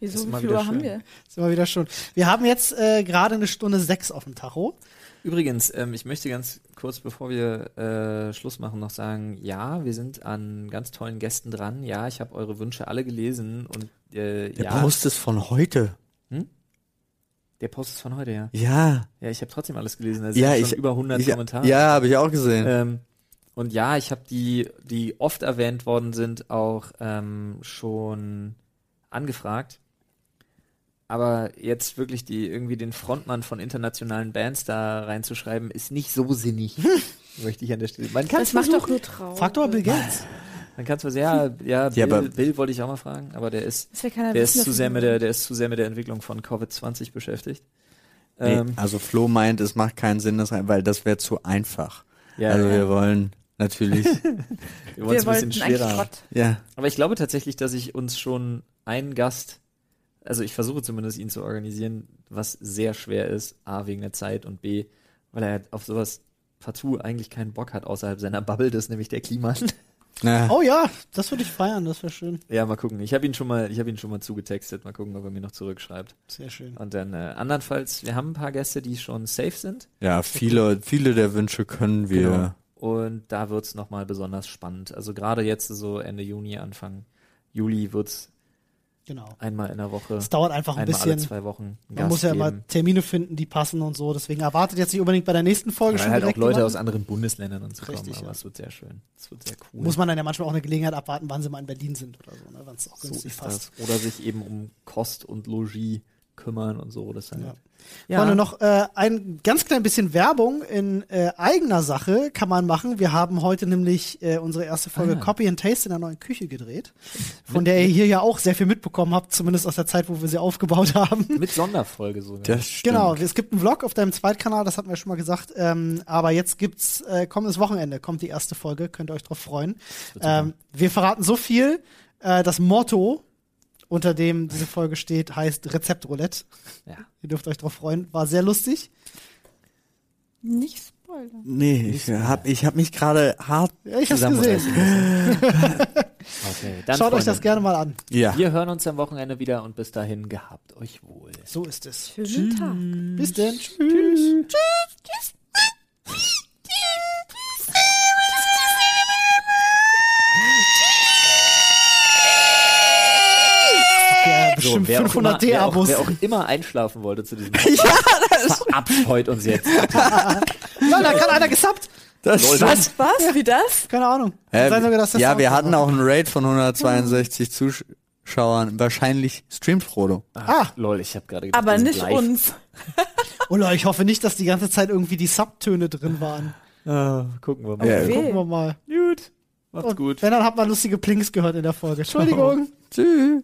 Speaker 2: Wieso,
Speaker 4: Ist
Speaker 2: wie
Speaker 4: mal
Speaker 2: viel
Speaker 4: wieder
Speaker 2: Uhr haben
Speaker 4: schön.
Speaker 2: wir?
Speaker 1: Sind wir wieder schon. Wir haben jetzt äh, gerade eine Stunde sechs auf dem Tacho.
Speaker 4: Übrigens, ähm, ich möchte ganz kurz, bevor wir äh, Schluss machen, noch sagen, ja, wir sind an ganz tollen Gästen dran. Ja, ich habe eure Wünsche alle gelesen und äh,
Speaker 3: Der
Speaker 4: ja,
Speaker 3: Post ist von heute.
Speaker 4: der Post ist von heute, ja.
Speaker 3: Ja.
Speaker 4: Ja, ich habe trotzdem alles gelesen. Da sind
Speaker 3: Ja,
Speaker 4: schon
Speaker 3: ich,
Speaker 4: über 100
Speaker 3: ich,
Speaker 4: Kommentare.
Speaker 3: Ja, habe ich auch gesehen.
Speaker 4: Ähm, und ja, ich habe die, die oft erwähnt worden sind, auch ähm, schon angefragt. Aber jetzt wirklich die irgendwie den Frontmann von internationalen Bands da reinzuschreiben, ist nicht so sinnig. möchte ich an der Stelle. Man kann
Speaker 2: Das macht doch nur traurig.
Speaker 1: Frag doch mal Bill Gates.
Speaker 4: Man kann zwar sehr, ja, Bill,
Speaker 3: Ja,
Speaker 4: Bill wollte ich auch mal fragen, aber der ist, der ist zu sehr mit der, der ist zu sehr mit der Entwicklung von Covid-20 beschäftigt.
Speaker 3: Nee,
Speaker 4: Ähm,
Speaker 3: also Flo meint, es macht keinen Sinn, das rein, weil das wäre zu einfach.
Speaker 4: ja,
Speaker 3: also
Speaker 4: ja.
Speaker 3: wir wollen natürlich,
Speaker 4: wir wollen es ein bisschen schwerer.
Speaker 3: Ja.
Speaker 4: Aber ich glaube tatsächlich, dass ich uns schon einen Gast, also ich versuche zumindest ihn zu organisieren, was sehr schwer ist, A, wegen der Zeit und B, weil er auf sowas partout eigentlich keinen Bock hat außerhalb seiner Bubble, das ist nämlich der Kliman.
Speaker 3: Na,
Speaker 1: Oh ja, das würde ich feiern, das wäre schön.
Speaker 4: ja, mal gucken. Ich habe ihn schon mal, ich habe ihn schon mal zugetextet, mal gucken, ob er mir noch zurückschreibt.
Speaker 1: Sehr schön.
Speaker 4: Und dann äh, andernfalls, wir haben ein paar Gäste, die schon safe sind
Speaker 3: ja, viele, viele der Wünsche können wir.
Speaker 4: Genau. und da wird's noch nochmal besonders spannend. Also gerade jetzt so Ende Juni, Anfang Juli wird's
Speaker 1: Genau.
Speaker 4: einmal in der Woche,
Speaker 1: Es dauert einfach ein
Speaker 4: einmal alle
Speaker 1: bisschen.
Speaker 4: zwei Wochen. einen
Speaker 1: Man muss ja immer. Termine finden, die passen und so. Deswegen erwartet jetzt nicht unbedingt bei der nächsten Folge
Speaker 4: Weil
Speaker 1: schon
Speaker 4: halt auch
Speaker 1: direkt
Speaker 4: Leute
Speaker 1: jemanden.
Speaker 4: aus anderen Bundesländern und so kommen,
Speaker 1: Richtig,
Speaker 4: aber
Speaker 1: ja.
Speaker 4: es wird sehr schön. Es wird sehr cool.
Speaker 1: Muss man dann ja manchmal auch eine Gelegenheit abwarten, wann sie mal in Berlin sind oder so, ne? wenn es auch
Speaker 4: so
Speaker 1: günstig
Speaker 4: ist
Speaker 1: passt.
Speaker 4: das. Oder sich eben um Kost und Logis kümmern und so. Das halt.
Speaker 1: Ja.
Speaker 4: Ja.
Speaker 1: Freunde, noch äh, ein ganz klein bisschen Werbung in äh, eigener Sache kann man machen. Wir haben heute nämlich äh, unsere erste Folge
Speaker 4: Ah.
Speaker 1: Copy and Taste in der neuen Küche gedreht, von der ihr hier ja auch sehr viel mitbekommen habt, zumindest aus der Zeit, wo wir sie aufgebaut haben.
Speaker 4: Mit Sonderfolge sogar.
Speaker 3: Das stimmt.
Speaker 1: Genau, es gibt einen Vlog auf deinem Zweitkanal, das hatten wir schon mal gesagt. Ähm, aber jetzt gibt's äh, kommendes Wochenende, kommt die erste Folge, könnt ihr euch drauf freuen. Ähm, wir verraten so viel. Äh, das Motto, unter dem diese Folge steht, heißt Rezeptroulette.
Speaker 4: ja.
Speaker 1: Ihr dürft euch drauf freuen. War sehr lustig.
Speaker 2: Nicht spoilern.
Speaker 3: Nee, ich hab, ich hab mich gerade hart
Speaker 1: Ja, ich hab's gesehen.
Speaker 4: Okay, dann
Speaker 1: Schaut euch
Speaker 4: Freunde,
Speaker 1: das gerne mal an.
Speaker 3: Ja.
Speaker 4: Wir hören uns am Wochenende wieder und bis dahin gehabt euch wohl.
Speaker 1: So ist es.
Speaker 2: Schönen Tag.
Speaker 1: Bis denn. Tschüss. Ja, bestimmt
Speaker 4: wer auch
Speaker 1: 500
Speaker 4: immer- wer auch-
Speaker 1: D-Abos.
Speaker 4: Wer auch immer einschlafen wollte zu diesem ja, verabscheut uns jetzt.
Speaker 1: Nein, da kann einer gesubbt.
Speaker 3: Das
Speaker 4: Lol, was?
Speaker 2: Was? Wie das?
Speaker 1: Keine Ahnung.
Speaker 3: Äh,
Speaker 1: sogar, dass das
Speaker 3: ja, wir
Speaker 1: so
Speaker 3: hatten auch einen Raid von 162 Zuschauern. Wahrscheinlich streamt Frodo.
Speaker 1: Ah,
Speaker 4: Lol, ich habe gerade gedacht,
Speaker 2: Aber nicht
Speaker 4: live.
Speaker 2: uns.
Speaker 1: Ulla, ich hoffe nicht, dass die ganze Zeit irgendwie die Subtöne drin waren.
Speaker 4: Ah, gucken wir mal.
Speaker 3: Ja,
Speaker 2: Okay.
Speaker 1: Gucken wir mal.
Speaker 4: Gut. Macht's
Speaker 1: Und
Speaker 4: gut.
Speaker 1: wenn, dann hat man lustige Plinks gehört in der Folge. Entschuldigung.
Speaker 3: Tschüss.